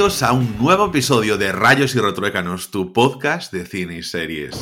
Bienvenidos a un nuevo episodio de Rayos y Retruécanos, tu podcast de cine y series.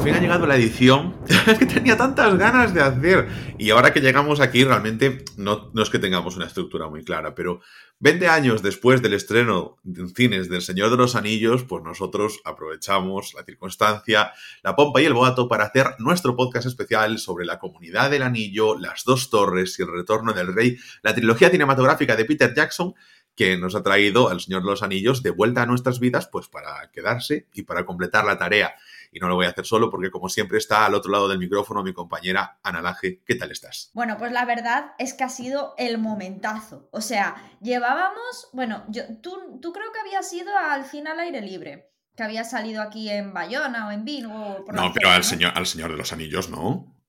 Por fin ha llegado la edición que tenía tantas ganas de hacer. Y ahora que llegamos aquí, realmente no, no, es que tengamos una estructura muy clara, pero 20 años después del estreno en cines del Señor de los Anillos, pues nosotros aprovechamos la circunstancia, la pompa y el boato para hacer nuestro podcast especial sobre la comunidad del anillo, las dos torres y el retorno del rey, la trilogía cinematográfica de Peter Jackson que nos ha traído al Señor de los Anillos de vuelta a nuestras vidas, pues para quedarse y para completar la tarea y no lo voy a hacer solo porque como siempre está al otro lado del micrófono mi compañera Ana Laje. ¿Qué tal estás? Bueno, pues la verdad es que ha sido el momentazo. O sea, llevábamos, bueno, yo, tú, tú creo que habías ido al cine al aire libre, que había salido aquí en Bayona o en Vigo. no, pero al, Señor, al Señor de los Anillos, ¿no?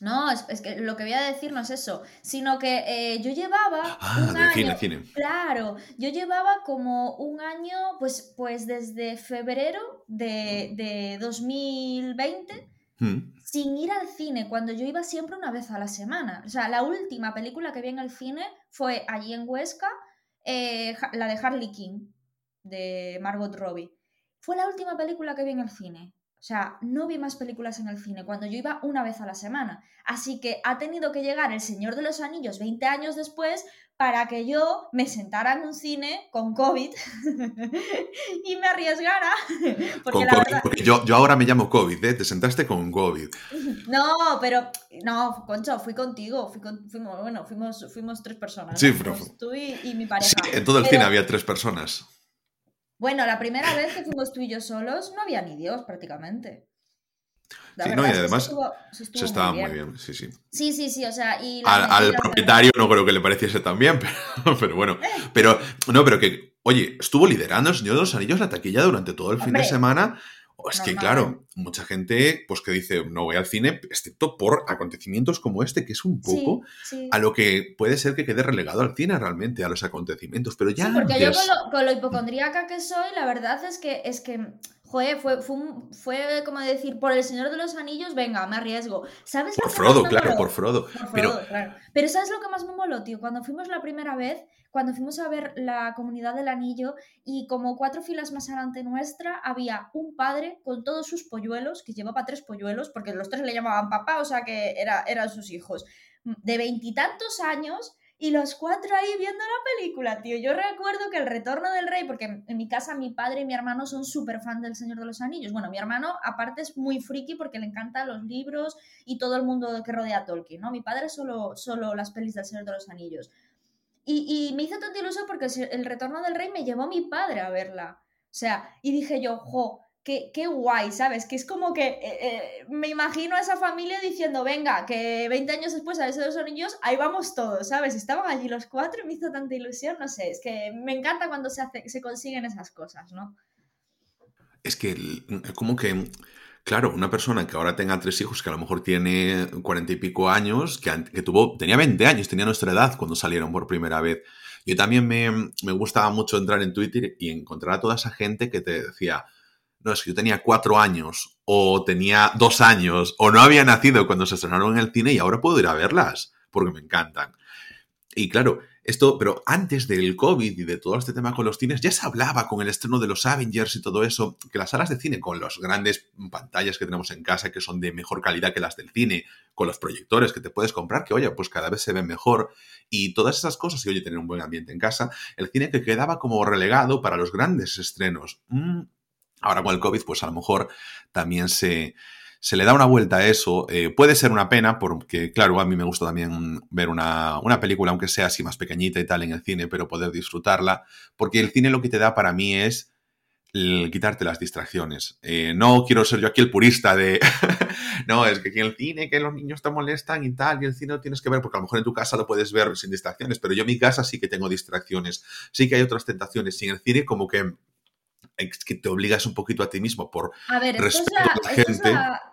No, es, que lo que voy a decir no es eso, sino que eh, yo llevaba ah, un año, cine, claro, yo llevaba como un año, pues, pues desde febrero de, de 2020 mm. sin ir al cine, cuando yo iba siempre una vez a la semana. O sea, la última película que vi en el cine fue allí en Huesca, eh, la de Harley King, de Margot Robbie. Fue la última película que vi en el cine. O sea, no vi más películas en el cine cuando yo iba una vez a la semana. Así que ha tenido que llegar El Señor de los Anillos 20 años después para que yo me sentara en un cine con COVID y me arriesgara. Porque, porque yo, yo, ahora me llamo COVID, ¿eh? Te sentaste con COVID. No, pero no, Concho, fui contigo. fuimos, bueno, fuimos, fuimos tres personas. Sí, pero... Tú y, mi pareja. Sí, en todo el cine había tres personas. Bueno, la primera vez que fuimos tú y yo solos no había ni Dios prácticamente. sí, no, y además se, estaba muy bien. sí, sí. Sí, sí, sí, o sea, y al, propietario no creo que le pareciese tan bien, pero, bueno, eh. pero no, pero que, oye, estuvo liderando el Señor de los Anillos la taquilla durante todo el fin de semana es que, claro, mucha gente, pues que dice, no voy al cine, excepto por acontecimientos como este, que es un poco a lo que puede ser que quede relegado al cine realmente, a los acontecimientos. Pero ya. porque yo con lo, hipocondríaca que soy, la verdad es que, es que Joder, fue, fue, como decir, por el Señor de los Anillos, venga, me arriesgo. ¿Sabes por Frodo, claro, por Frodo. pero... pero ¿sabes lo que más me moló, tío? Cuando fuimos la primera vez, cuando fuimos a ver la comunidad del anillo y como cuatro filas más adelante nuestra había un padre con todos sus polluelos, que llevaba tres polluelos, porque los tres le llamaban papá, o sea que era, eran sus hijos, de veintitantos años y los cuatro ahí viendo la película, tío. Yo recuerdo que el retorno del rey, porque en mi casa mi padre y mi hermano son súper fan del Señor de los Anillos. Bueno, mi hermano aparte es muy friki porque le encantan los libros y todo el mundo que rodea a Tolkien, ¿no? Mi padre solo, solo las pelis del Señor de los Anillos. Y, y me hizo tanto ilusión porque el retorno del rey me llevó mi padre a verla. O sea, y dije yo, jo, qué, guay, ¿sabes? Que es como que eh, eh, me imagino a esa familia diciendo, venga, que 20 años después a esos dos niños, ahí vamos todos, ¿sabes? Estaban allí los cuatro y me hizo tanta ilusión, no sé, es que me encanta cuando se, se consiguen esas cosas, ¿no? Es que, como que, claro, una persona que ahora tenga tres hijos, que a lo mejor tiene cuarenta y pico años, que, que, tuvo, tenía 20 años, tenía nuestra edad cuando salieron por primera vez. Yo también me, me gustaba mucho entrar en Twitter y encontrar a toda esa gente que te decía, no, es que yo tenía cuatro años, o tenía dos años, o no había nacido cuando se estrenaron en el cine y ahora puedo ir a verlas, porque me encantan. Y claro, esto, pero antes del COVID y de todo este tema con los cines, ya se hablaba con el estreno de los Avengers y todo eso, que las salas de cine, con las grandes pantallas que tenemos en casa, que son de mejor calidad que las del cine, con los proyectores que te puedes comprar, que oye, pues cada vez se ven mejor, y todas esas cosas, y oye, tener un buen ambiente en casa, el cine que quedaba como relegado para los grandes estrenos. Mm, Ahora con el COVID, pues a lo mejor también se, se le da una vuelta a eso. Eh, puede ser una pena, porque claro, a mí me gusta también ver una, una, película, aunque sea así más pequeñita y tal en el cine, pero poder disfrutarla, porque el cine lo que te da para mí es quitarte las distracciones. Eh, no quiero ser yo aquí el purista de, no, es que aquí en el cine, que los niños te molestan y tal, y el cine lo tienes que ver, porque a lo mejor en tu casa lo puedes ver sin distracciones, pero yo en mi casa sí que tengo distracciones, sí que hay otras tentaciones, y en el cine como que que te obligas un poquito a ti mismo por a ver, esto es, la, gente.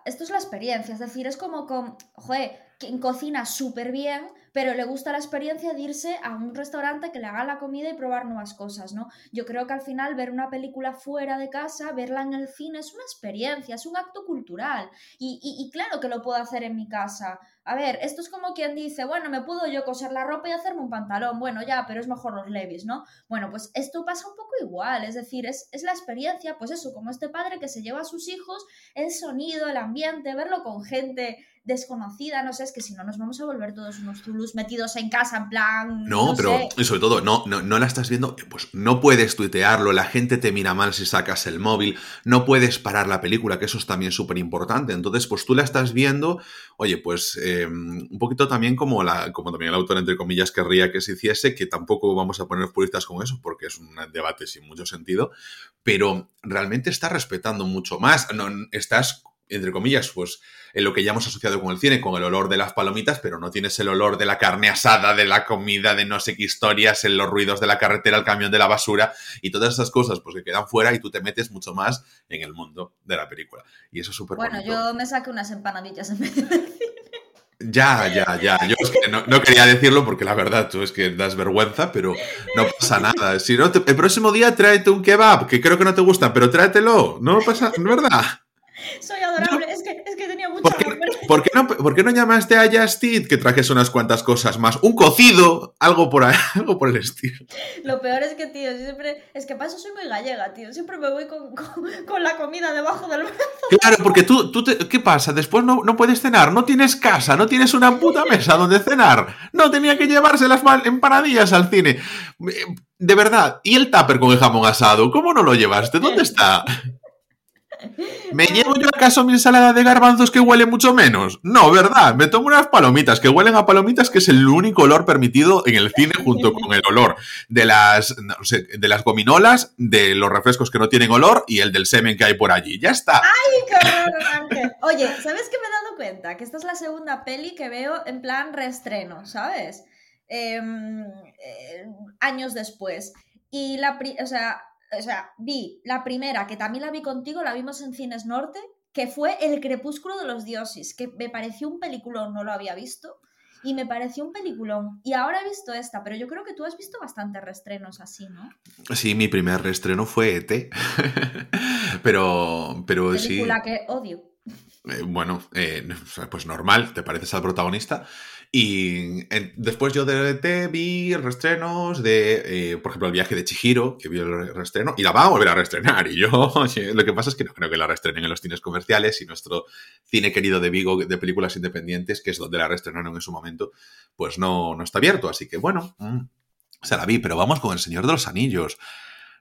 Esto, es la, experiencia, es decir, es como con, joder, quien cocina súper bien, pero le gusta la experiencia de irse a un restaurante que le haga la comida y probar nuevas cosas, ¿no? Yo creo que al final ver una película fuera de casa, verla en el cine, es una experiencia, es un acto cultural. Y, y, y claro que lo puedo hacer en mi casa. A ver, esto es como quien dice, bueno, me puedo yo coser la ropa y hacerme un pantalón, bueno, ya, pero es mejor los levis, ¿no? Bueno, pues esto pasa un poco igual, es decir, es, es, la experiencia, pues eso, como este padre que se lleva a sus hijos, el sonido, el ambiente, verlo con gente desconocida, no sé, es que si no nos vamos a volver todos unos zulus metidos en casa en plan... No, no pero sé. sobre todo, no, no, no la estás viendo, pues no puedes tuitearlo, la gente te mira mal si sacas el móvil, no puedes parar la película, que eso es también súper importante, entonces pues tú la estás viendo, oye, pues eh, un poquito también como, la, como también el autor, entre comillas, querría que se hiciese, que tampoco vamos a poner puristas con eso, porque es un debate sin mucho sentido, pero realmente estás respetando mucho más, no, estás entre comillas, pues en lo que ya hemos asociado con el cine, con el olor de las palomitas, pero no tienes el olor de la carne asada, de la comida, de no sé qué historias, en los ruidos de la carretera, el camión de la basura y todas esas cosas, pues que quedan fuera y tú te metes mucho más en el mundo de la película. Y eso es súper Bueno, bonito. yo me saqué unas empanadillas en del cine. Ya, ya, ya. Yo es que no, no, quería decirlo porque la verdad tú es que das vergüenza, pero no pasa nada. Si no, te, el próximo día tráete un kebab, que creo que no te gusta, pero tráetelo. No pasa, ¿verdad? Soy adorable, no. es, que, es que tenía mucha ¿Por qué, ¿por qué, no, ¿Por qué no llamaste a Justit que trajes unas cuantas cosas más? Un cocido, algo por ahí, algo por el estilo. Lo peor es que, tío, siempre. Es que para eso soy muy gallega, tío. Siempre me voy con, con, con la comida debajo del brazo. Claro, porque tú, tú te, ¿qué pasa? Después no, no puedes cenar, no tienes casa, no tienes una puta mesa donde cenar. No tenía que llevarse las empanadillas al cine. De verdad, ¿y el tupper con el jamón asado? ¿Cómo no lo llevaste? ¿Dónde está? ¿Me llevo yo acaso mi ensalada de garbanzos que huele mucho menos? No, ¿verdad? Me tomo unas palomitas que huelen a palomitas, que es el único olor permitido en el cine junto con el olor de las, de las gominolas, de los refrescos que no tienen olor y el del semen que hay por allí. Ya está. ¡Ay, qué horror! Oye, ¿sabes qué me he dado cuenta? Que esta es la segunda peli que veo en plan reestreno, ¿sabes? Eh, eh, años después. Y la, o sea, o sea, vi la primera, que también la vi contigo, la vimos en Cines Norte, que fue El Crepúsculo de los Dioses, que me pareció un peliculón, no lo había visto, y me pareció un peliculón. Y ahora he visto esta, pero yo creo que tú has visto bastantes reestrenos así, ¿no? Sí, mi primer reestreno fue ET. pero, pero Película sí. Película que odio. Eh, bueno, eh, pues normal, te pareces al protagonista. Y después yo de ET vi reestrenos de, eh, por ejemplo, el viaje de Chihiro, que vi el reestreno, y la va a volver a reestrenar. Y yo, lo que pasa es que no creo que la reestrenen en los cines comerciales y nuestro cine querido de Vigo de películas independientes, que es donde la reestrenaron en su momento, pues no, no está abierto. Así que bueno, mmm, se la vi, pero vamos con El Señor de los Anillos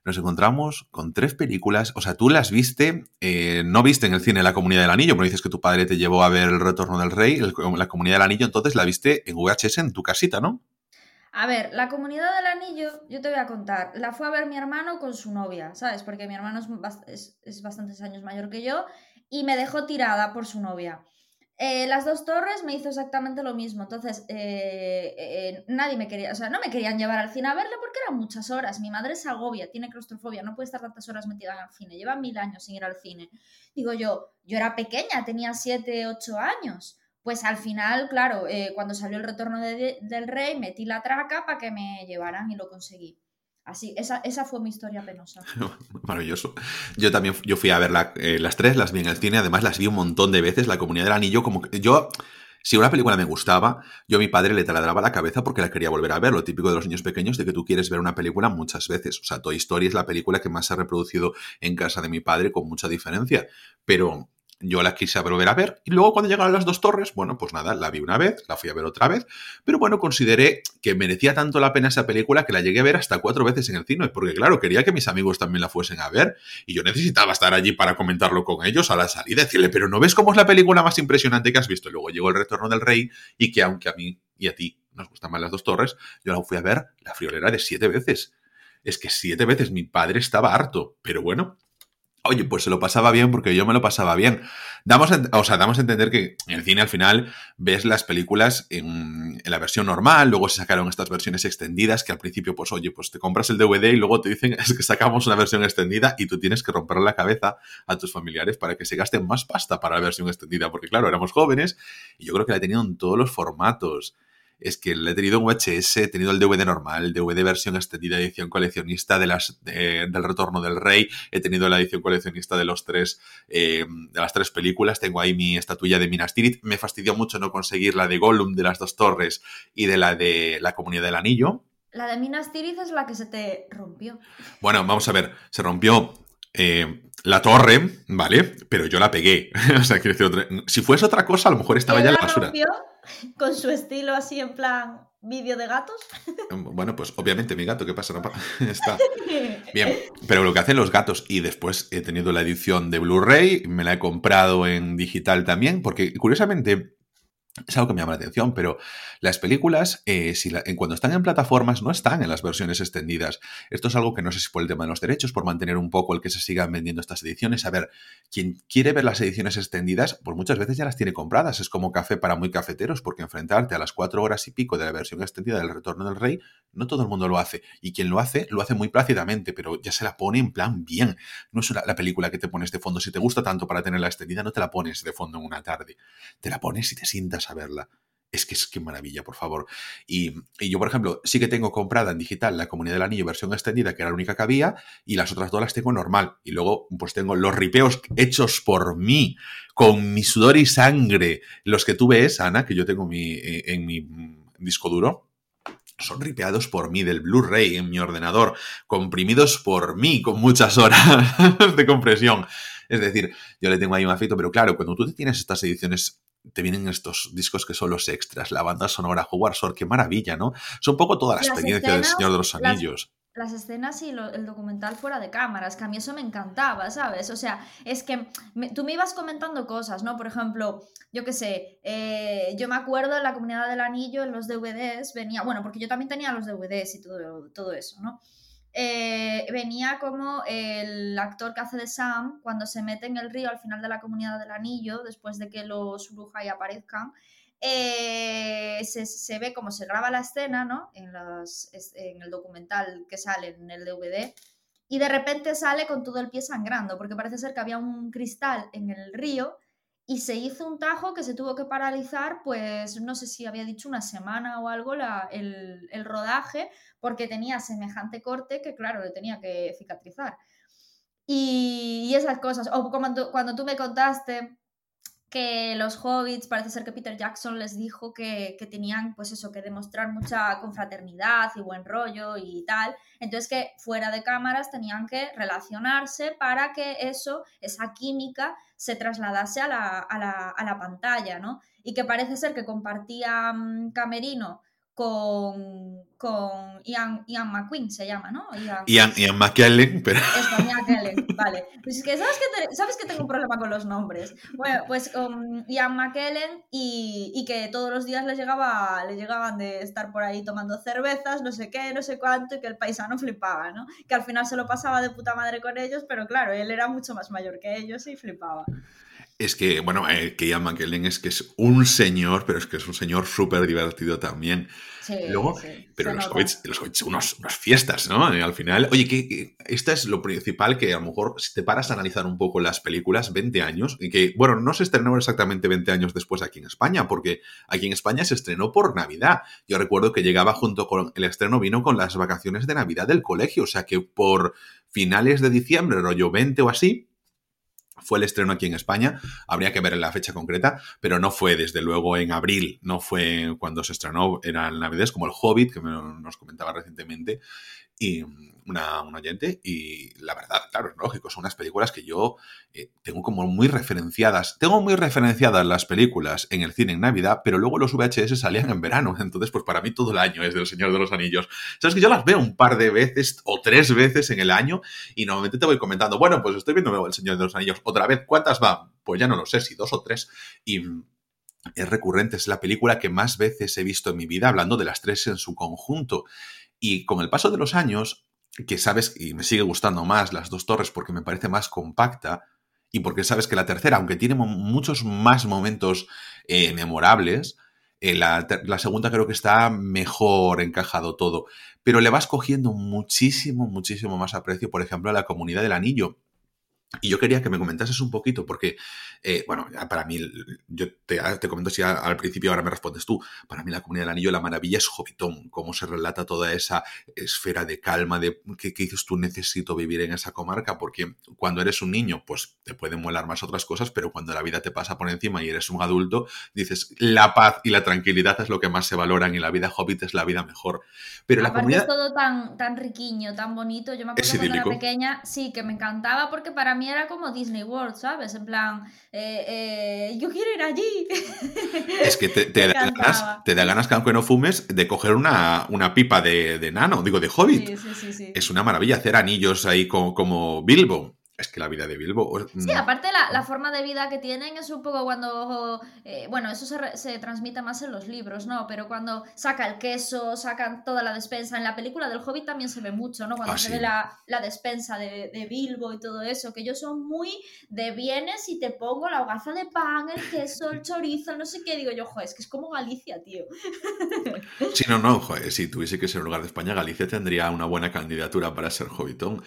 nos encontramos con tres películas. O sea, tú las viste, eh, no viste en el cine La Comunidad del Anillo, pero dices que tu padre te llevó a ver El Retorno del Rey, La Comunidad del Anillo, entonces la viste en VHS en tu casita, ¿no? A ver, La Comunidad del Anillo, yo te voy a contar, la fue a ver mi hermano con su novia, ¿sabes? Porque mi hermano es, es, es bastantes años mayor que yo y me dejó tirada por su novia. Eh, las dos torres me hizo exactamente lo mismo. Entonces, eh, eh, nadie me quería, o sea, no me querían llevar al cine a verla porque eran muchas horas. Mi madre se agobia, tiene claustrofobia, no puede estar tantas horas metida en el cine. Lleva mil años sin ir al cine. Digo yo, yo era pequeña, tenía siete, ocho años. Pues al final, claro, cuando salió el retorno de, del rey, metí la traca para que me llevaran y lo conseguí. Así, esa, esa, fue mi historia penosa. Maravilloso. Yo también yo fui a ver eh, las tres, las vi en el cine, además las vi un montón de veces, La Comunidad del Anillo, como que yo... Si una película me gustaba, yo a mi padre le taladraba la cabeza porque la quería volver a ver. Lo típico de los niños pequeños de que tú quieres ver una película muchas veces. O sea, Toy Story es la película que más se ha reproducido en casa de mi padre con mucha diferencia. Pero yo la quise volver a ver y luego cuando llegaron las dos torres, bueno, pues nada, la vi una vez, la fui a ver otra vez, pero bueno, consideré que merecía tanto la pena esa película que la llegué a ver hasta cuatro veces en el cine, porque claro, quería que mis amigos también la fuesen a ver y yo necesitaba estar allí para comentarlo con ellos a la salida, decirle, pero ¿no ves cómo es la película más impresionante que has visto? Y luego llegó El Retorno del Rey y que aunque a mí y a ti nos gustan más las dos torres, yo la fui a ver la friolera de siete veces. Es que siete veces mi padre estaba harto, pero bueno, Oye, pues se lo pasaba bien porque yo me lo pasaba bien. Damos a, o sea, damos a entender que en el cine al final ves las películas en, la versión normal, luego se sacaron estas versiones extendidas que al principio, pues oye, pues te compras el DVD y luego te dicen es que sacamos una versión extendida y tú tienes que romper la cabeza a tus familiares para que se gasten más pasta para la versión extendida, porque claro, éramos jóvenes y yo creo que la he tenido en todos los formatos es que le he tenido en VHS, he tenido el DVD normal, el DVD versión extendida, edición coleccionista de las, del Retorno del Rey, he tenido la edición coleccionista de los tres, eh, de las tres películas, tengo ahí mi estatuilla de Minas Tirith, me fastidió mucho no conseguir la de Gollum de las dos torres y de la de la Comunidad del Anillo. La de Minas Tirith es la que se te rompió. Bueno, vamos a ver, se rompió eh, la torre, ¿vale? Pero yo la pegué. o sea, quiero decir, si fuese otra cosa, a lo mejor estaba ya en la basura. Rompió? con su estilo así en plan vídeo de gatos. Bueno, pues obviamente mi gato, ¿qué pasa? Está bien, pero lo que hacen los gatos y después he tenido la edición de Blu-ray, me la he comprado en digital también, porque curiosamente es algo que me llama la atención, pero las películas, eh, si en cuando están en plataformas, no están en las versiones extendidas. Esto es algo que no sé si por el tema de los derechos, por mantener un poco el que se sigan vendiendo estas ediciones. A ver, quien quiere ver las ediciones extendidas, pues muchas veces ya las tiene compradas. Es como café para muy cafeteros, porque enfrentarte a las cuatro horas y pico de la versión extendida del Retorno del Rey, no todo el mundo lo hace. Y quien lo hace, lo hace muy plácidamente, pero ya se la pone en plan bien. No es la película que te pones de fondo. Si te gusta tanto para tenerla extendida, no te la pones de fondo en una tarde. Te la pones y te sientas a verla. Es que es que maravilla, por favor. Y, yo, por ejemplo, sí que tengo comprada en digital la Comunidad del Anillo versión extendida, que era la única que había, y las otras dos las tengo normal. Y luego, pues tengo los ripeos hechos por mí, con mi sudor y sangre. Los que tú ves, Ana, que yo tengo mi, eh, en mi disco duro, son ripeados por mí del Blu-ray en mi ordenador, comprimidos por mí con muchas horas de compresión. Es decir, yo le tengo ahí un afecto, pero claro, cuando tú tienes estas ediciones te vienen estos discos que son los extras, la banda sonora, Howard Shore, qué maravilla, ¿no? Son un poco toda la experiencia del Señor de los Anillos. Las, escenas y el documental fuera de cámaras, que a mí eso me encantaba, ¿sabes? O sea, es que tú me ibas comentando cosas, ¿no? Por ejemplo, yo qué sé, eh, yo me acuerdo en la comunidad del anillo, en los DVDs, venía, bueno, porque yo también tenía los DVDs y todo, todo eso, ¿no? Eh, venía como el actor que hace de Sam cuando se mete en el río al final de la comunidad del anillo, después de que los Urujai aparezcan. Eh, se, ve como se graba la escena, ¿no? En, en el documental que sale en el DVD. Y de repente sale con todo el pie sangrando, porque parece ser que había un cristal en el río y se hizo un tajo que se tuvo que paralizar, pues no sé si había dicho una semana o algo el, el, rodaje, porque tenía semejante corte que, claro, le tenía que cicatrizar. Y, esas cosas, o como cuando tú me contaste que los hobbits, parece ser que Peter Jackson les dijo que, tenían, pues eso, que demostrar mucha confraternidad y buen rollo y tal. Entonces que fuera de cámaras tenían que relacionarse para que eso, esa química, se trasladase a la, a la, a la pantalla, ¿no? Y que parece ser que compartían Camerino con, con Ian, Ian McQueen, se llama, ¿no? Ian, Ian, McKellen, pero... Eso, McKellen, vale. Pues es que ¿sabes que, ¿sabes que tengo un problema con los nombres? Bueno, pues con Ian McKellen y, y, que todos los días le, llegaba, le llegaban de estar por ahí tomando cervezas, no sé qué, no sé cuánto, y que el paisano flipaba, ¿no? Que al final se lo pasaba de puta madre con ellos, pero claro, él era mucho más mayor que ellos y flipaba. Es que, bueno, eh, que Ian McKellen es que es un señor, pero es que es un señor súper divertido también. Sí, Luego, pero los hobbits, los hobbits unos, unas fiestas, ¿no? Eh, al final, oye, que, esta es lo principal que a lo mejor si te paras a analizar un poco las películas, 20 años, y que, bueno, no se estrenó exactamente 20 años después aquí en España, porque aquí en España se estrenó por Navidad. Yo recuerdo que llegaba junto con el estreno, vino con las vacaciones de Navidad del colegio, o sea que por finales de diciembre, rollo 20 o así, fue el estreno aquí en España, habría que ver la fecha concreta, pero no fue desde luego en abril, no fue cuando se estrenó, era el Navidad, como el Hobbit, que nos comentaba recientemente, y una, un oyente y la verdad, claro, es lógico, son unas películas que yo eh, tengo como muy referenciadas. Tengo muy referenciadas las películas en el cine en Navidad, pero luego los VHS salían en verano, entonces pues para mí todo el año es del Señor de los Anillos. Sabes que yo las veo un par de veces o tres veces en el año y normalmente te voy comentando, bueno, pues estoy viendo el Señor de los Anillos otra vez, ¿cuántas va? Pues ya no lo sé, si dos o tres. Y es recurrente, es la película que más veces he visto en mi vida, hablando de las tres en su conjunto. Y con el paso de los años, que sabes, y me sigue gustando más las dos torres porque me parece más compacta, y porque sabes que la tercera, aunque tiene muchos más momentos eh, memorables, eh, la, la, segunda creo que está mejor encajado todo. Pero le vas cogiendo muchísimo, muchísimo más aprecio, por ejemplo, a la comunidad del anillo. Y yo quería que me comentases un poquito, porque, eh, bueno, para mí, yo te, te comento si al principio, ahora me respondes tú. Para mí, la comunidad del anillo, la maravilla es Hobbiton, cómo se relata toda esa esfera de calma, de qué dices tú, necesito vivir en esa comarca, porque cuando eres un niño, pues te pueden molar más otras cosas, pero cuando la vida te pasa por encima y eres un adulto, dices, la paz y la tranquilidad es lo que más se valoran y la vida hobbit es la vida mejor. Pero la comunidad... es todo tan, tan riquiño, tan bonito. Yo me acuerdo cuando era pequeña, sí, que me encantaba porque para mí era como Disney World, ¿sabes? En plan, eh, eh, yo quiero ir allí. Es que te, te, da, ganas, te da, ganas, que aunque no fumes, de coger una, una pipa de, de, nano, digo, de hobbit. Sí, sí, sí, es una maravilla hacer anillos ahí como, como Bilbo. Es que la vida de Bilbo. Sí, aparte la, la, forma de vida que tienen es un poco cuando. Eh, bueno, eso se, se, transmite más en los libros, ¿no? Pero cuando saca el queso, sacan toda la despensa. En la película del Hobbit también se ve mucho, ¿no? Cuando Ah, se sí. ve la, la despensa de, de, Bilbo y todo eso. Que ellos son muy de bienes y te pongo la hogaza de pan, el queso, el chorizo, no sé qué. Digo yo, joder, es que es como Galicia, tío. Sí, no, no, joder, si tuviese que ser un lugar de España, Galicia tendría una buena candidatura para ser Hobbitón.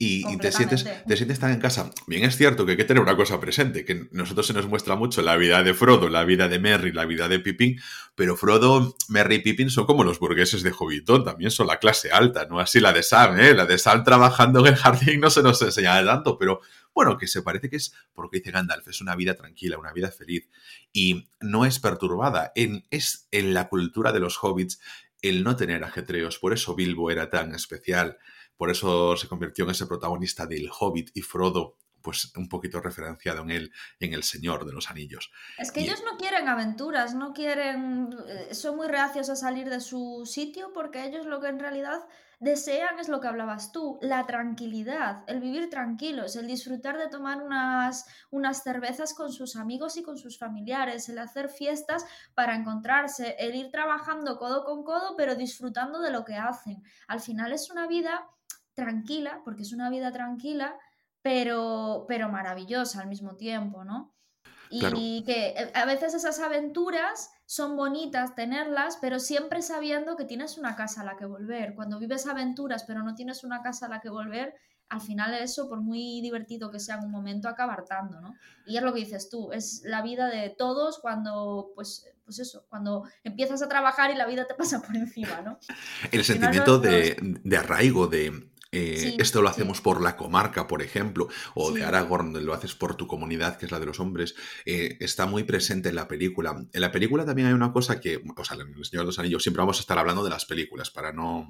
Y, y, te, sientes, te sientes tan en casa. Bien, es cierto que hay que tener una cosa presente, que nosotros se nos muestra mucho la vida de Frodo, la vida de Merry, la vida de Pippin, pero Frodo, Merry y Pippin son como los burgueses de Hobbiton, también son la clase alta, no así la de Sam, ¿eh? La de Sam trabajando en el jardín no se nos enseña tanto, pero bueno, que se parece que es, porque dice Gandalf, es una vida tranquila, una vida feliz, y no es perturbada, en, es en la cultura de los hobbits el no tener ajetreos, por eso Bilbo era tan especial, por eso se convirtió en ese protagonista del Hobbit y Frodo, pues un poquito referenciado en él, en El Señor de los Anillos. Es que y... ellos no quieren aventuras, no quieren, eh, son muy reacios a salir de su sitio porque ellos lo que en realidad desean es lo que hablabas tú, la tranquilidad, el vivir tranquilos, el disfrutar de tomar unas, unas cervezas con sus amigos y con sus familiares, el hacer fiestas para encontrarse, el ir trabajando codo con codo pero disfrutando de lo que hacen. Al final es una vida tranquila, porque es una vida tranquila, pero, pero maravillosa al mismo tiempo, ¿no? Y Claro. que eh, a veces esas aventuras son bonitas tenerlas, pero siempre sabiendo que tienes una casa a la que volver. Cuando vives aventuras pero no tienes una casa a la que volver, al final eso, por muy divertido que sea en un momento, acaba hartando, ¿no? Y es lo que dices tú, es la vida de todos cuando, pues, pues eso, cuando empiezas a trabajar y la vida te pasa por encima, ¿no? El sentimiento de, de arraigo, de eh, Sí, esto lo sí, hacemos por la comarca, por ejemplo, o de Aragorn, lo haces por tu comunidad, que es la de los hombres, eh, está muy presente en la película. En la película también hay una cosa que, o sea, en El Señor de los Anillos siempre vamos a estar hablando de las películas para no,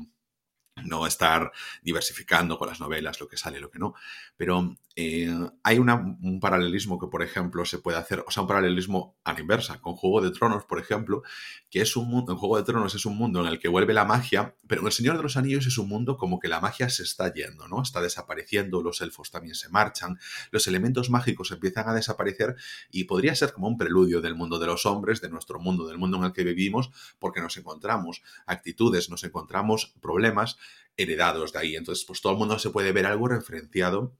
no estar diversificando con las novelas, lo que sale, lo que no. Pero eh, hay un paralelismo que, por ejemplo, se puede hacer, o sea, un paralelismo a la inversa, con Juego de Tronos, por ejemplo, que es un mundo, en Juego de Tronos es un mundo en el que vuelve la magia, pero en El Señor de los Anillos es un mundo como que la magia se está yendo, ¿no? Está desapareciendo, los elfos también se marchan, los elementos mágicos empiezan a desaparecer y podría ser como un preludio del mundo de los hombres, de nuestro mundo, del mundo en el que vivimos, porque nos encontramos actitudes, nos encontramos problemas heredados de ahí. Entonces, pues todo el mundo se puede ver algo referenciado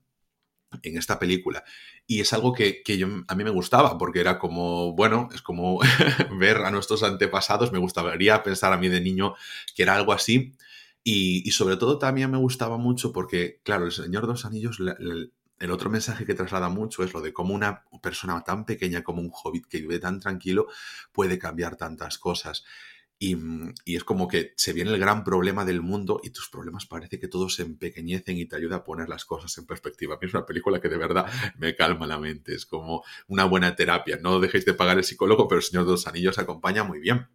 en esta película. Y es algo que, que a mí me gustaba, porque era como, bueno, es como ver a nuestros antepasados, me gustaría pensar a mí de niño que era algo así. Y, sobre todo también me gustaba mucho porque, claro, el Señor de los Anillos, el otro mensaje que traslada mucho es lo de cómo una persona tan pequeña como un hobbit que vive tan tranquilo puede cambiar tantas cosas. Y, mm, y es como que se viene el gran problema del mundo y tus problemas parece que todos se empequeñecen y te ayuda a poner las cosas en perspectiva. A mí es una película que de verdad me calma la mente. Es como una buena terapia. No dejéis de pagar el psicólogo, pero el Señor de los Anillos acompaña muy bien.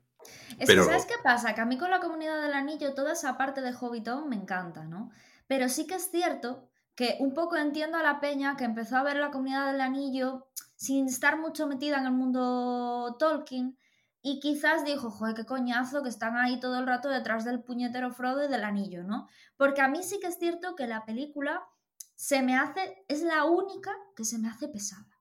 Es Pero que, ¿sabes qué pasa? Que a mí con la comunidad del anillo toda esa parte de Hobbiton me encanta, ¿no? Pero sí que es cierto que un poco entiendo a la peña que empezó a ver la comunidad del anillo sin estar mucho metida en el mundo Tolkien y quizás dijo, joder, qué coñazo que están ahí todo el rato detrás del puñetero Frodo y del anillo, ¿no? Porque a mí sí que es cierto que la película se me hace, es la única que se me hace pesada.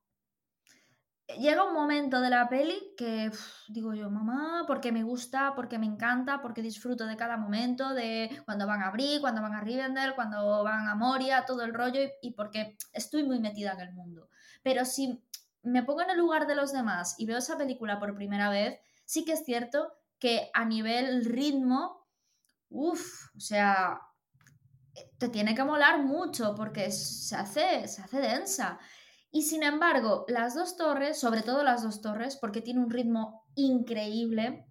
llega un momento de la peli que digo yo, mamá, porque me gusta, porque me encanta, porque disfruto de cada momento, de cuando van a Brie, cuando van a Rivendell, cuando van a Moria, todo el rollo, y, porque estoy muy metida en el mundo. Pero si me pongo en el lugar de los demás y veo esa película por primera vez, sí que es cierto que a nivel ritmo, uff, o sea, te tiene que molar mucho porque se hace, se hace densa. Y sin embargo, las dos torres, sobre todo las dos torres, porque tiene un ritmo increíble,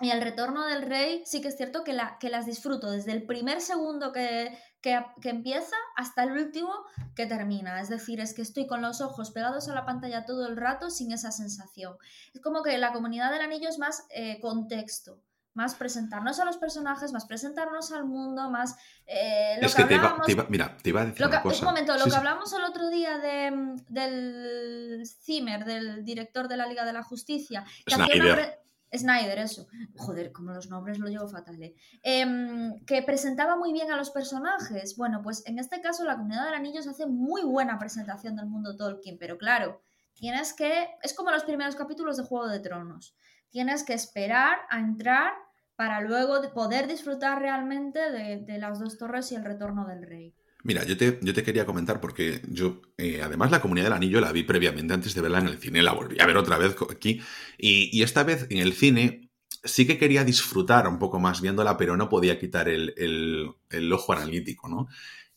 y el retorno del rey sí que es cierto que, la, que las disfruto desde el primer segundo que, que, empieza hasta el último que termina. Es decir, es que estoy con los ojos pegados a la pantalla todo el rato sin esa sensación. Es como que la comunidad del anillo es más eh, contexto más presentarnos a los personajes, más presentarnos al mundo, más eh, lo es que, te, iba, mira, te iba a decir una cosa. Un momento, lo que hablamos el otro día de, del Zimmer, del director de la Liga de la Justicia, que Snyder. Snyder, eso. Joder, como los nombres lo llevo fatal. ¿eh? Em, que presentaba muy bien a los personajes. Bueno, pues en este caso la comunidad del anillo se hace muy buena presentación del mundo Tolkien, pero claro, tienes que... Es como los primeros capítulos de Juego de Tronos tienes que esperar a entrar para luego poder disfrutar realmente de, las dos torres y el retorno del rey. Mira, yo te, yo te quería comentar porque yo, eh, además, la comunidad del anillo la vi previamente antes de verla en el cine, la volví a ver otra vez aquí. Y, esta vez en el cine sí que quería disfrutar un poco más viéndola, pero no podía quitar el, ojo analítico, ¿no?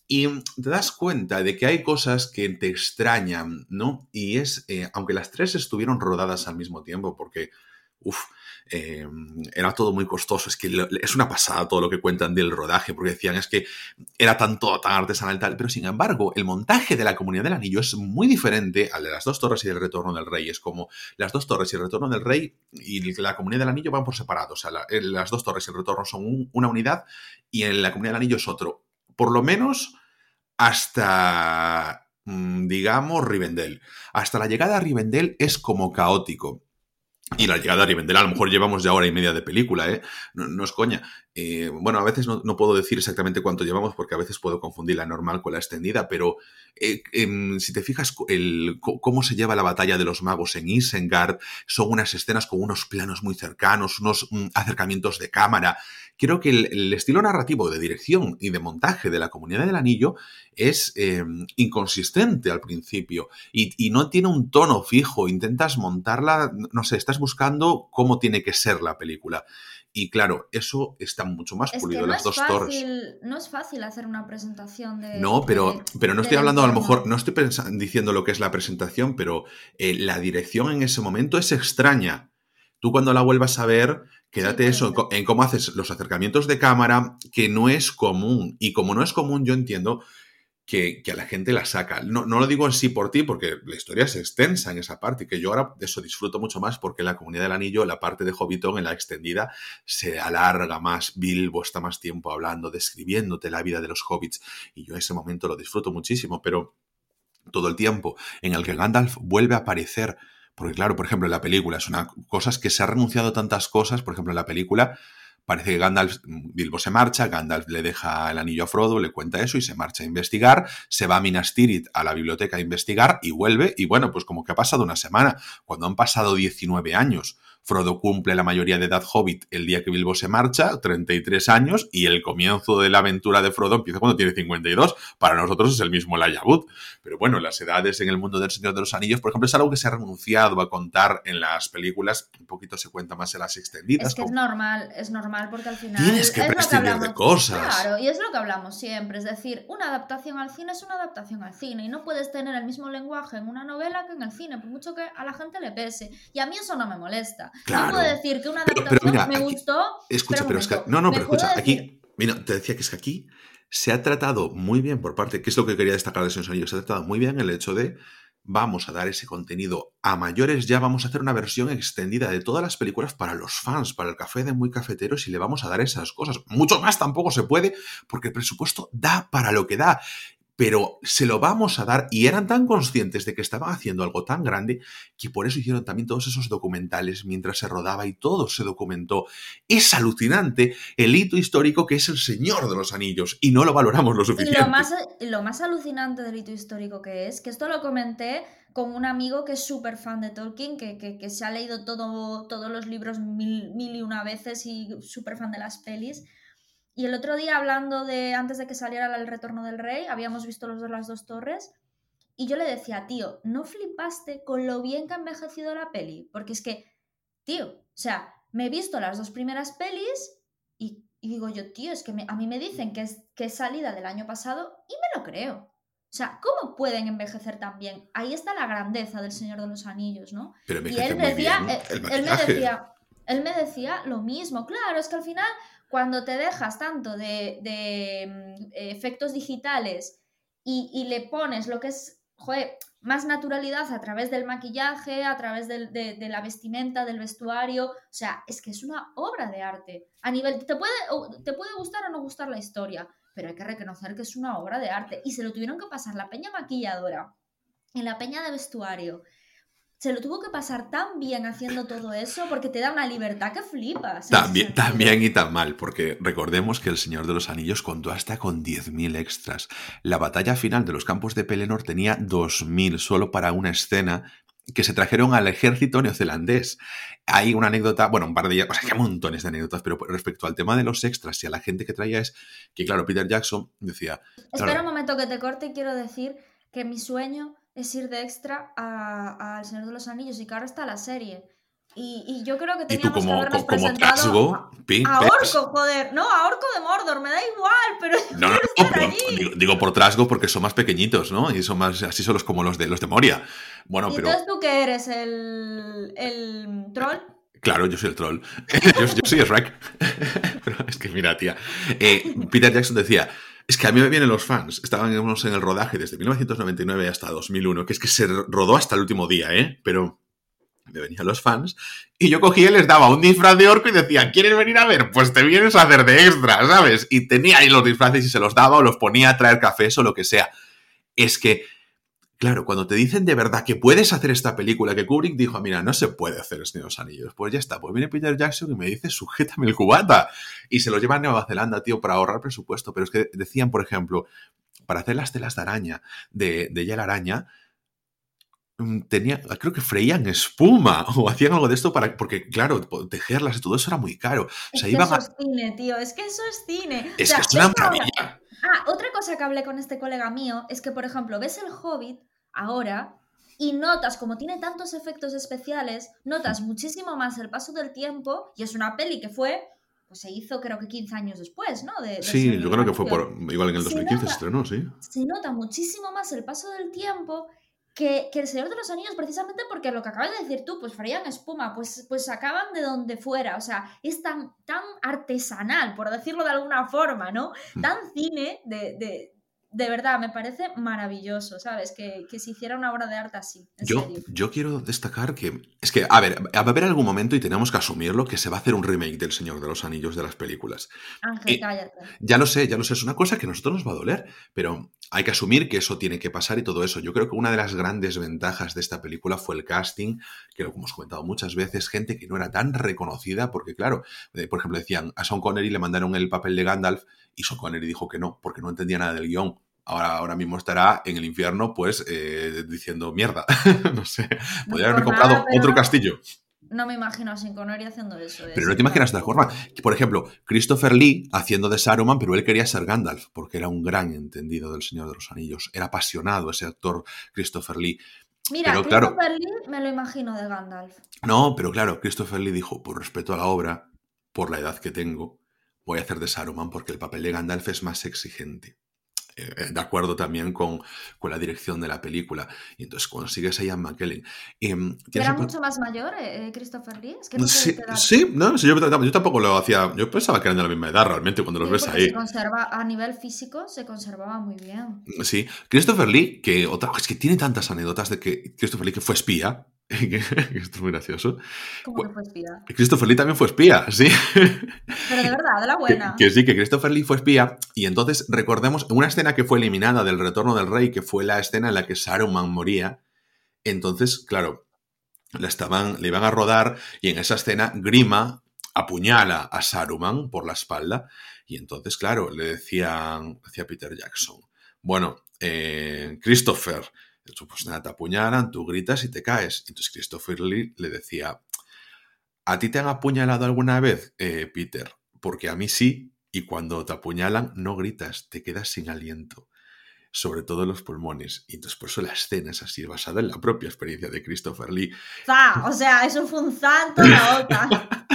Y te das cuenta de que hay cosas que te extrañan, ¿no? Y es, eh, aunque las tres estuvieron rodadas al mismo tiempo, porque Uf, em, era todo muy costoso. Es que es una pasada todo lo que cuentan del rodaje, porque decían es que era tanto tan artesanal tal. Pero sin embargo, el montaje de la Comunidad del Anillo es muy diferente al de las dos torres y el retorno del rey. Es como las dos torres y el retorno del rey y la Comunidad del Anillo van por separado. O sea, las dos torres y el retorno son una unidad y en la Comunidad del Anillo es otro. Por lo menos hasta mm, digamos, Rivendell. Hasta la llegada a Rivendell es como caótico. Y la llegada a Rivendell, a lo mejor llevamos ya hora y media de película, ¿eh? No, es coña. Eh, bueno, a veces no, puedo decir exactamente cuánto llevamos porque a veces puedo confundir la normal con la extendida, pero eh, em, si te fijas el, cómo se lleva la batalla de los magos en Isengard, son unas escenas con unos planos muy cercanos, unos mm, acercamientos de cámara. Creo que el, estilo narrativo de dirección y de montaje de la Comunidad del Anillo es em, inconsistente al principio y, y no tiene un tono fijo. Intentas montarla, no sé, estás buscando cómo tiene que ser la película. Y claro, eso está mucho más pulido, no las dos torres. No es fácil hacer una presentación de. No, pero, pero no estoy hablando, a lo mejor, no estoy diciendo lo que es la presentación, pero eh, la dirección en ese momento es extraña. Tú cuando la vuelvas a ver, quédate eso, en cómo haces los acercamientos de cámara, que no es común. Y como no es común, yo entiendo que, a la gente la saca. No, lo digo en sí por ti, porque la historia es extensa en esa parte, y que yo ahora de eso disfruto mucho más, porque la comunidad del anillo, la parte de Hobbiton en la extendida, se alarga más, Bilbo está más tiempo hablando, describiéndote la vida de los hobbits, y yo ese momento lo disfruto muchísimo, pero todo el tiempo en el que Gandalf vuelve a aparecer, porque claro, por ejemplo, en la película es una cosa que se ha renunciado a tantas cosas, por ejemplo, en la película Parece que Gandalf, Bilbo se marcha, Gandalf le deja el anillo a Frodo, le cuenta eso y se marcha a investigar, se va a Minas Tirith a la biblioteca a investigar y vuelve. Y bueno, pues como que ha pasado una semana, cuando han pasado 19 años. Frodo cumple la mayoría de edad hobbit el día que Bilbo se marcha, 33 años, y el comienzo de la aventura de Frodo empieza cuando tiene 52. Para nosotros es el mismo Layabut. Pero bueno, las edades en el mundo del Señor de los Anillos, por ejemplo, es algo que se ha renunciado a contar en las películas. Un poquito se cuenta más en las extendidas. Es que es normal, es normal porque al final... Tienes que prescindir de cosas. Claro, y es lo que hablamos siempre. Es decir, una adaptación al cine es una adaptación al cine y no puedes tener el mismo lenguaje en una novela que en el cine, por mucho que a la gente le pese. Y a mí eso no me molesta. Claro. No puedo decir que una adaptación me gustó. Escucha, pero es que. No, no, pero escucha, aquí. Mira, te decía que es que aquí se ha tratado muy bien por parte, que es lo que quería destacar de Señor Anillos, se ha tratado muy bien el hecho de vamos a dar ese contenido a mayores ya, vamos a hacer una versión extendida de todas las películas para los fans, para el café de muy cafeteros y le vamos a dar esas cosas. Mucho más tampoco se puede porque el presupuesto da para lo que da pero se lo vamos a dar y eran tan conscientes de que estaban haciendo algo tan grande que por eso hicieron también todos esos documentales mientras se rodaba y todo se documentó. Es alucinante el hito histórico que es el Señor de los Anillos y no lo valoramos lo suficiente. lo más, lo más alucinante del hito histórico que es, que esto lo comenté con un amigo que es súper fan de Tolkien, que, que, se ha leído todo, todos los libros mil, mil y una veces y súper fan de las pelis. Y el otro día, hablando de antes de que saliera el retorno del rey, habíamos visto los dos las dos torres. Y yo le decía, tío, ¿no flipaste con lo bien que ha envejecido la peli? Porque es que, tío, o sea, me he visto las dos primeras pelis y, digo yo, tío, es que a mí me dicen que es, que es salida del año pasado y me lo creo. O sea, ¿cómo pueden envejecer tan bien? Ahí está la grandeza del Señor de los Anillos, ¿no? Pero y él, decía, eh, él, me decía, él me decía lo mismo. Claro, es que al final, cuando te dejas tanto de, mm, efectos digitales y, le pones lo que es, más naturalidad a través del maquillaje, a través de, de, la vestimenta, del vestuario. O sea, es que es una obra de arte. A nivel, te puede, te puede gustar o no gustar la historia, pero hay que reconocer que es una obra de arte. Y se lo tuvieron que pasar la peña maquilladora, en la peña de vestuario. Se lo tuvo que pasar tan bien haciendo todo eso porque te da una libertad que flipas. También, también y tan mal, porque recordemos que El Señor de los Anillos contó hasta con 10.000 extras. La batalla final de los campos de Pelennor tenía 2.000 solo para una escena que se trajeron al ejército neozelandés. Hay una anécdota, bueno, un par de, o sea, hay montones de anécdotas, pero respecto al tema de los extras y a la gente que traía es que, claro, Peter Jackson decía... Espera un momento que te corte y quiero decir que mi sueño es ir de extra al Señor de los Anillos y que ahora está la serie. Y, yo creo que teníamos como, que habernos como presentado a, Orco, joder. No, a Orco de Mordor, me da igual, pero no, no, no digo, por trasgo porque son más pequeñitos, ¿no? Y son más, así son los como los de los de Moria. Bueno, ¿Y pero... entonces tú qué eres? ¿El, el troll? Claro, yo soy el troll. yo, soy Shrek. pero es que mira, tía. Eh, Peter Jackson decía, es que a mí me vienen los fans. Estábamos en el rodaje desde 1999 hasta 2001, que es que se rodó hasta el último día, ¿eh? Pero me venían los fans y yo cogía y les daba un disfraz de orco y decía, ¿quieres venir a ver? Pues te vienes a hacer de extra, ¿sabes? Y tenía ahí los disfraces y se los daba o los ponía a traer cafés o lo que sea. Es que, claro, cuando te dicen de verdad que puedes hacer esta película, que Kubrick dijo, mira, no se puede hacer Estos Anillos, pues ya está, pues viene Peter Jackson y me dice, sujétame el cubata. Y se lo lleva a Nueva Zelanda, tío, para ahorrar presupuesto. Pero es que decían, por ejemplo, para hacer las telas de araña, de, de la araña, Mm, tenía, creo que freían espuma o hacían algo de esto para, porque claro, tejerlas y todo eso era muy caro. O sea, es que eso es cine, tío, es que eso es cine. Es que es una maravilla. Ah, otra cosa que hablé con este colega mío es que, por ejemplo, ves el Hobbit ahora y notas, como tiene tantos efectos especiales, notas muchísimo más el paso del tiempo y es una peli que fue pues se hizo creo que 15 años después, ¿no? sí, yo creo que fue por, igual en el 2015 se estrenó, sí. Se nota muchísimo más el paso del tiempo que, El Señor de los Anillos, precisamente porque lo que acabas de decir tú, pues freían espuma, pues, pues sacaban de donde fuera, o sea, es tan, tan artesanal, por decirlo de alguna forma, ¿no? Hmm. Tan cine de, de verdad, me parece maravilloso, ¿sabes? Que, se hiciera una obra de arte así. yo, yo quiero destacar que. Es que, a ver, va a haber algún momento y tenemos que asumirlo que se va a hacer un remake del Señor de los Anillos de las películas. Ángel, cállate. Ya lo sé, ya lo sé, es una cosa que a nosotros nos va a doler, pero hay que asumir que eso tiene que pasar y todo eso. Yo creo que una de las grandes ventajas de esta película fue el casting, que lo hemos comentado muchas veces, gente que no era tan reconocida, porque claro, eh, por ejemplo, decían a Sean Connery le mandaron el papel de Gandalf y Sean Connery dijo que no, porque no entendía nada del guion. Ahora, ahora mismo estará en el infierno, pues, eh, diciendo mierda. no sé. Podría haberme comprado otro castillo. No me imagino a Sean Connery haciendo eso. Pero no te imaginas de forma. Por ejemplo, Christopher Lee haciendo de Saruman, pero él quería ser Gandalf, porque era un gran entendido del Señor de los Anillos. Era apasionado ese actor Christopher Lee. Mira, Christopher Lee me lo imagino de Gandalf. No, pero claro, Christopher Lee dijo, por respeto a la obra, por la edad que tengo, voy a hacer de Saruman porque el papel de Gandalf es más exigente. Eh, de acuerdo también con, con, la dirección de la película. Y entonces cuando sigues a Ian McKellen... Eh, ¿Era mucho más mayor eh, Christopher Lee? Es que no sí, sí, no, yo, yo, tampoco lo hacía... Yo pensaba que eran de la misma edad realmente cuando los ves ahí. Se conserva, a nivel físico se conservaba muy bien. Sí, Christopher Lee, que otra, es que tiene tantas anécdotas de que Christopher Lee que fue espía, Esto es muy gracioso. ¿Cómo que fue espía? Christopher Lee también fue espía, sí. Pero de verdad, de la buena. Que, sí, que Christopher Lee fue espía. Y entonces recordemos una escena que fue eliminada del Retorno del Rey, que fue la escena en la que Saruman moría. Entonces, claro, la estaban, le iban a rodar y en esa escena Grima apuñala a Saruman por la espalda. Y entonces, claro, le decían, decía Peter Jackson, bueno, eh, Christopher, pues nada, te apuñalan, tú gritas y te caes. Entonces Christopher Lee le decía, ¿a ti te han apuñalado alguna vez, eh, Peter? Porque a mí sí, y cuando te apuñalan no gritas, te quedas sin aliento sobre todo los pulmones. Y entonces por eso la escena es así, basada en la propia experiencia de Christopher Lee. O sea, eso fue un santo la otra.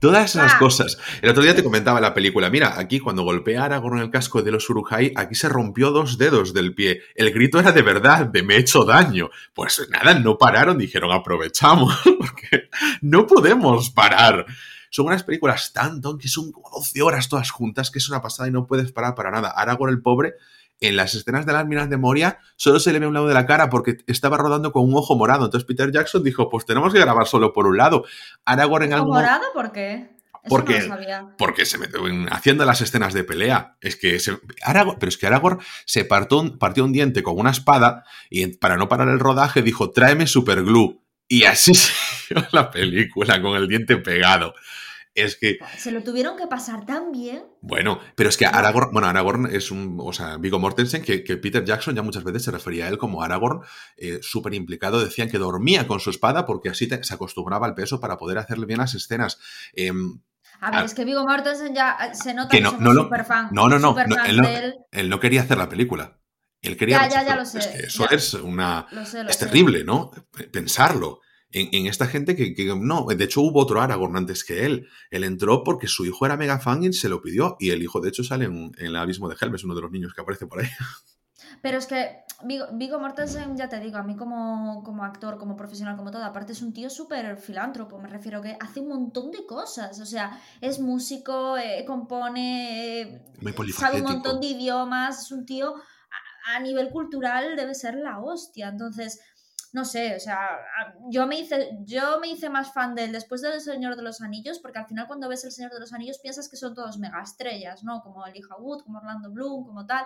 Todas esas cosas. El otro día te comentaba la película, mira, aquí cuando golpea a Aragorn en el casco de los Urujai, aquí se rompió dos dedos del pie. El grito era de verdad, de me he hecho daño. Pues nada, no pararon, dijeron aprovechamos, porque no podemos parar. Son unas películas tan que son como 12 horas todas juntas, que es una pasada y no puedes parar para nada. Aragorn el pobre en las escenas de las minas de Moria solo se le ve un lado de la cara porque estaba rodando con un ojo morado. Entonces Peter Jackson dijo, pues tenemos que grabar solo por un lado. Aragorn en algún morado por qué? porque, porque se metió haciendo las escenas de pelea. Es que Aragorn, pero es que Aragorn se partió, partió un diente con una espada y para no parar el rodaje dijo, tráeme superglue. Y así se la película con el diente pegado es que... Se lo tuvieron que pasar tan bien. Bueno, pero es que Aragorn, bueno, Aragorn es un, o sea, Vigo Mortensen, que, Peter Jackson ya muchas veces se refería a él como Aragorn, eh, súper implicado, decían que dormía con su espada porque así se acostumbraba al peso para poder hacerle bien las escenas. Em, a ver, es que Vigo Mortensen ya eh, se nota que, no, no, super fan. No, no, no, él, no quería hacer la película. Él quería. Ya, ya, ya lo sé. eso es una. es terrible, ¿no? Pensarlo en, esta gente que, no, de hecho hubo otro Aragorn antes que él. Él entró porque su hijo era mega fan y se lo pidió. Y el hijo, de hecho, sale en, el abismo de Helm, es uno de los niños que aparece por ahí. Pero es que Vigo, Vigo Mortensen, ya te digo, a mí como, como actor, como profesional, como todo, aparte es un tío súper filántropo, me refiero que hace un montón de cosas, o sea, es músico, eh, compone, eh, sabe un montón de idiomas, es un tío a, nivel cultural debe ser la hostia, entonces no sé, o sea, yo me hice, yo me hice más fan de él después del Señor de los Anillos, porque al final cuando ves el Señor de los Anillos piensas que son todos mega estrellas, ¿no? Como Elijah Wood, como Orlando Bloom, como tal.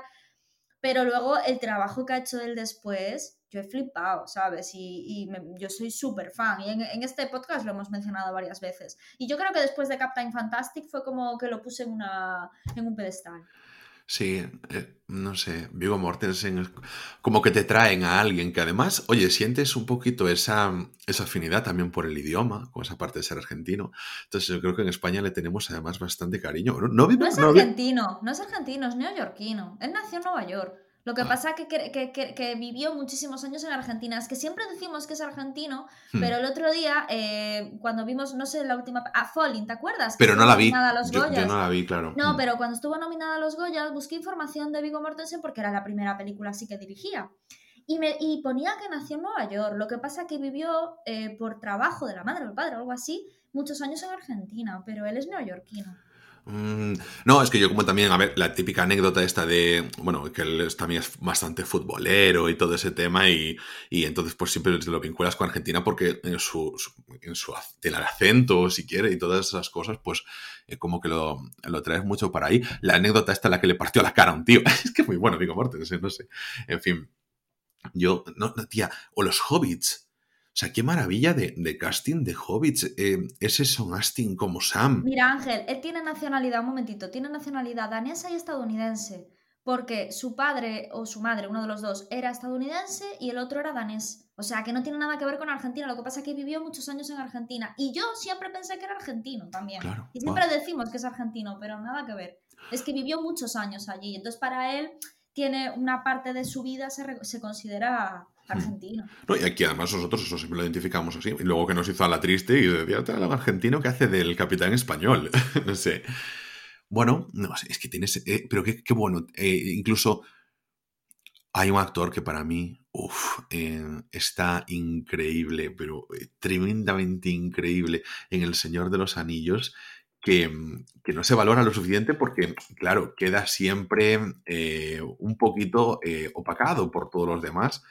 Pero luego el trabajo que ha hecho él después, yo he flipado, ¿sabes? Y, yo soy súper fan. Y en, este podcast lo hemos mencionado varias veces. Y yo creo que después de Captain Fantastic fue como que lo puse en, una, en un pedestal. Sí, eh, no sé, Vigo Mortensen como que te traen a alguien que además, oye, sientes un poquito esa, esa afinidad también por el idioma, con esa parte de ser argentino. Entonces yo creo que en España le tenemos además bastante cariño. No, no, es argentino, no es argentino, es neoyorquino. Él nació en Nueva York. Lo que ah. pasa es que, que, vivió muchísimos años en Argentina. Es que siempre decimos que es argentino, hmm. pero el otro día, eh, cuando vimos, no sé, la última... Ah, Falling, ¿te acuerdas? Pero no la vi. Yo, no la vi, claro. No, hmm. pero cuando estuvo nominada a los Goyas, busqué información de Vigo Mortensen porque era la primera película así que dirigía. Y, me, y ponía que nació en Nueva York. Lo que pasa es que vivió eh, por trabajo de la madre o el padre o algo así muchos años en Argentina, pero él es neoyorquino. Mm, no, es que yo como también, a ver, la típica anécdota esta de, bueno, que él también es bastante futbolero y todo ese tema y, entonces pues siempre lo vinculas con Argentina porque en su, en su el acento, si quiere, y todas esas cosas, pues eh, como que lo, lo, traes mucho para ahí. La anécdota esta la que le partió la cara a un tío, es que muy bueno, digo, Mortes, no sé, en fin. Yo, no, no, tía, o los hobbits, o sea, qué maravilla de, casting de hobbits. Eh, ese Son Astin como Sam. Mira, Ángel, él tiene nacionalidad, un momentito, tiene nacionalidad danesa y estadounidense. Porque su padre o su madre, uno de los dos, era estadounidense y el otro era danés. O sea, que no tiene nada que ver con Argentina. Lo que pasa es que vivió muchos años en Argentina. Y yo siempre pensé que era argentino también. y siempre decimos que es argentino, pero nada que ver. Es que vivió muchos años allí. Entonces, para él, tiene una parte de su vida se, se considera argentino. No, y aquí además nosotros eso siempre lo identificamos así. Y luego que nos hizo a la triste y decía, el argentino que hace del capitán español. no sé. Bueno, no sé, es que tienes. Eh, pero qué, bueno. Eh, incluso hay un actor que para mí, uff, eh, está increíble, pero tremendamente increíble en El Señor de los Anillos. Que, que, no se valora lo suficiente porque, claro, queda siempre un poquito opacado por todos los demás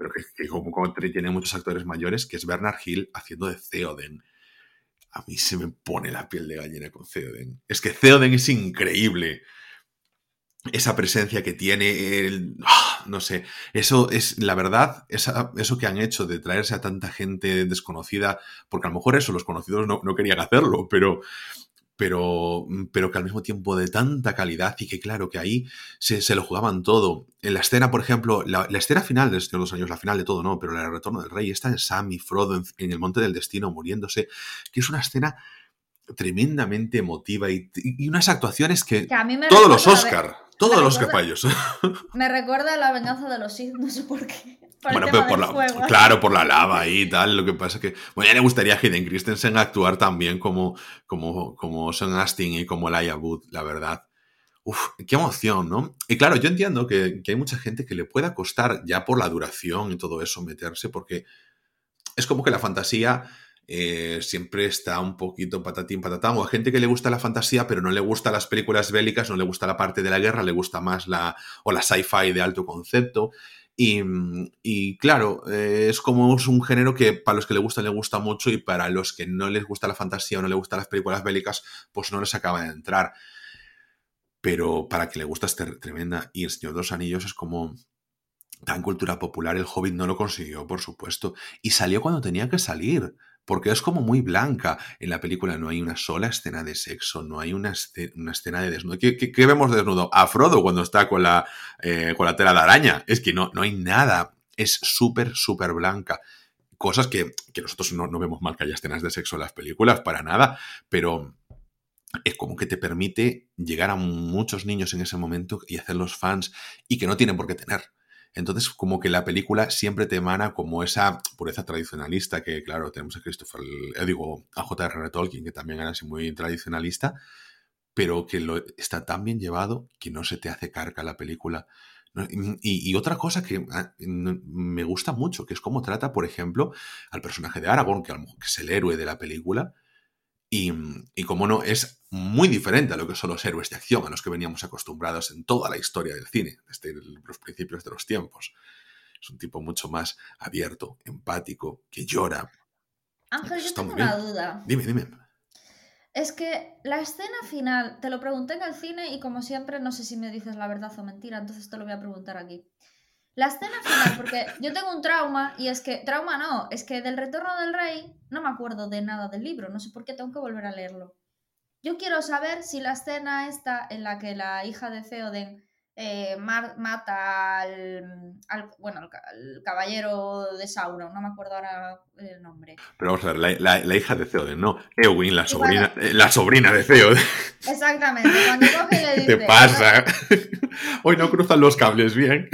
pero que, como, tiene muchos actores mayores, que es Bernard Hill haciendo de Theoden. A mí se me pone la piel de gallina con Theoden. Es que Theoden es increíble. Esa presencia que tiene, el, ¡ah! no sé, eso es la verdad, eso que han hecho de traerse a tanta gente desconocida, porque a lo mejor eso los conocidos no, no querían hacerlo, pero pero, pero que al mismo tiempo de tanta calidad y que claro que ahí se, se lo jugaban todo. En la escena, por ejemplo, la, escena final de Señor dos Años, la final de todo, no, pero el retorno del rey, está en Sam y Frodo en, el Monte del Destino muriéndose, que es una escena tremendamente emotiva y, unas actuaciones que, todos los Oscar, todos los capallos. Me recuerda a la venganza de los Sith, no sé por qué bueno, pero por la, claro, por la lava y tal. Lo que pasa es que, bueno, ya le gustaría a Hayden Christensen actuar también como, como, como Sean Astin y como Laia Wood, la verdad. Uf, qué emoción, ¿no? Y claro, yo entiendo que, hay mucha gente que le pueda costar ya por la duración y todo eso meterse, porque es como que la fantasía eh, siempre está un poquito patatín patatán. O a gente que le gusta la fantasía, pero no le gusta las películas bélicas, no le gusta la parte de la guerra, le gusta más la, o la sci-fi de alto concepto. Y, claro, eh, es como un género que para los que le gusta, le gusta mucho y para los que no les gusta la fantasía o no les gustan las películas bélicas, pues no les acaba de entrar. Pero para que le gusta es tremenda. Y El Señor de los Anillos es como tan cultura popular. El Hobbit no lo consiguió, por supuesto. Y salió cuando tenía que salir porque es como muy blanca. En la película no hay una sola escena de sexo, no hay una, escena de desnudo. ¿Qué, vemos desnudo? A Frodo cuando está con la, eh, la tela de araña. Es que no, no hay nada. Es súper, súper blanca. Cosas que, nosotros no, no vemos mal que haya escenas de sexo en las películas, para nada, pero es como que te permite llegar a muchos niños en ese momento y hacerlos fans y que no tienen por qué tener. Entonces, como que la película siempre te emana como esa pureza tradicionalista que, claro, tenemos a Christopher, eh, digo, a J.R.R. Tolkien, que también era así muy tradicionalista, pero que lo, está tan bien llevado que no se te hace carga la película. Y, otra cosa que ah, me gusta mucho, que es cómo trata, por ejemplo, al personaje de Aragorn, que es el héroe de la película, y, y, como no, es muy diferente a lo que son los héroes de acción, a los que veníamos acostumbrados en toda la historia del cine, desde los principios de los tiempos. Es un tipo mucho más abierto, empático, que llora. Ángel, yo tengo una duda. Dime, dime. Es que la escena final, te lo pregunté en el cine y como siempre no sé si me dices la verdad o mentira, entonces te lo voy a preguntar aquí. La escena final, porque yo tengo un trauma y es que, trauma no, es que del retorno del rey no me acuerdo de nada del libro, no sé por qué tengo que volver a leerlo. Yo quiero saber si la escena esta en la que la hija de Theoden eh, mata al, bueno, al, caballero de Sauron, no me acuerdo ahora el nombre. Pero vamos a ver, la, hija de Theoden, no, Eowyn, la sobrina, eh, la sobrina de Theoden. Exactamente, cuando coge le dice... ¿Qué pasa? Hoy no cruzan los cables bien.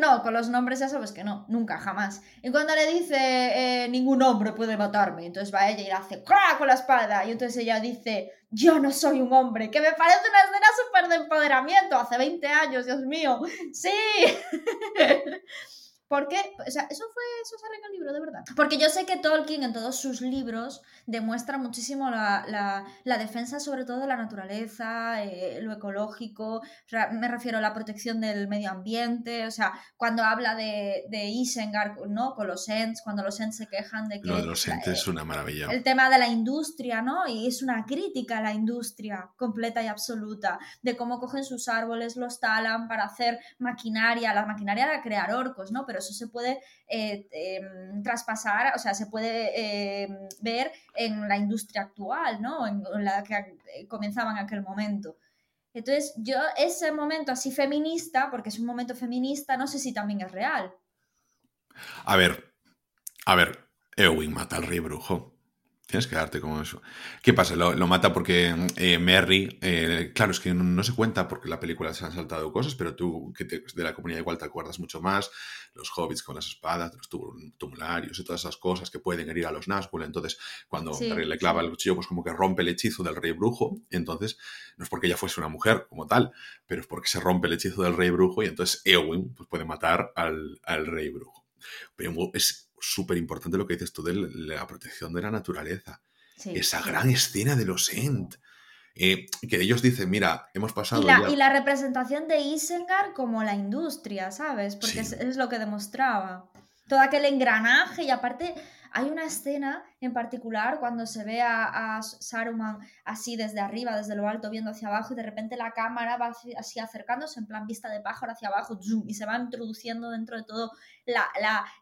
No, con los nombres ya sabes que no, nunca, jamás. Y cuando le dice, eh, ningún hombre puede matarme, entonces va ella y le hace ¡crack! con la espada. Y entonces ella dice, yo no soy un hombre, que me parece una escena súper de empoderamiento, hace 20 años, Dios mío. Sí. ¿Por qué? O sea, eso fue, eso sale en el libro, de verdad. Porque yo sé que Tolkien en todos sus libros demuestra muchísimo la, defensa sobre todo de la naturaleza, eh, lo ecológico, me refiero a la protección del medio ambiente, o sea, cuando habla de, de Isengard, ¿no? Con los Ents, cuando los Ents se quejan de que... Lo de los Ents es una maravilla. El tema de la industria, ¿no? Y es una crítica a la industria completa y absoluta, de cómo cogen sus árboles, los talan para hacer maquinaria, la maquinaria era crear orcos, ¿no? Pero eso se puede eh, em, traspasar, o sea, se puede em, ver en la industria actual, ¿no? En, la que eh, comenzaba en aquel momento. Entonces, yo ese momento así feminista, porque es un momento feminista, no sé si también es real. A ver, a ver, Eowyn mata al rey brujo. Tienes que darte como eso. ¿Qué pasa? Lo, mata porque eh, Merry, eh, claro, es que no, se cuenta porque la película se han saltado cosas, pero tú que de la comunidad igual te acuerdas mucho más, los hobbits con las espadas, los tumularios y todas esas cosas que pueden herir a los Nazgûl. Entonces, cuando Merry le clava el cuchillo, pues como que rompe el hechizo del rey brujo. Entonces, no es porque ella fuese una mujer como tal, pero es porque se rompe el hechizo del rey brujo y entonces Eowyn pues, puede matar al, al rey brujo. Pero es súper importante lo que dices tú de la protección de la naturaleza. Esa gran escena de los Ent. Eh, que ellos dicen, mira, hemos pasado. Y la, representación de Isengard como la industria, ¿sabes? Porque es, lo que demostraba. Todo aquel engranaje y aparte hay una escena en particular cuando se ve a, Saruman así desde arriba, desde lo alto, viendo hacia abajo y de repente la cámara va así, acercándose en plan vista de pájaro hacia abajo y se va introduciendo dentro de todo la,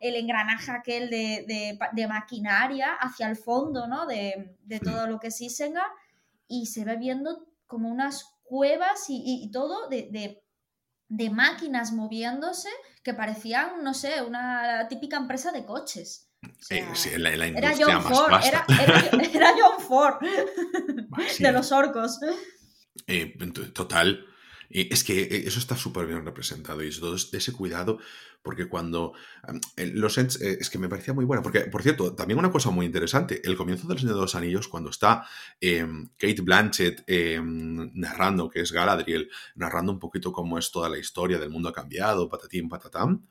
el engranaje aquel de, maquinaria hacia el fondo ¿no? de, todo lo que es Isengard y se ve viendo como unas cuevas y, y- y todo de, de- de máquinas moviéndose que parecían, no sé, una típica empresa de coches. Sea, sí, la, la era John más Ford, era, era- era John Ford sí. de los orcos. Eh, total. Eh, es que eh, eso está súper bien representado y es todo es- ese cuidado, porque cuando eh, los Ents, es que me parecía muy buena, porque por cierto, también una cosa muy interesante, el comienzo del Señor de los Anillos, cuando está em, Kate Blanchett em, narrando, que es Galadriel, narrando un poquito cómo es toda la historia del mundo ha cambiado, patatín, patatán,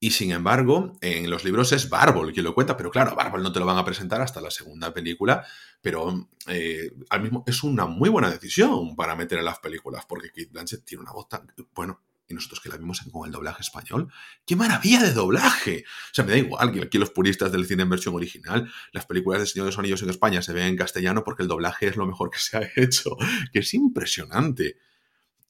y sin embargo, en los libros es Bárbol quien lo cuenta, pero claro, a Bárbol no te lo van a presentar hasta la segunda película, pero eh, al mismo es una muy buena decisión para meter en las películas, porque Kate Blanchett tiene una voz tan... Bueno, y nosotros que la vimos con el doblaje español, ¡qué maravilla de doblaje! O sea, me da igual que aquí los puristas del cine en versión original, las películas de Señor de los Anillos en España se ven en castellano porque el doblaje es lo mejor que se ha hecho, que es impresionante.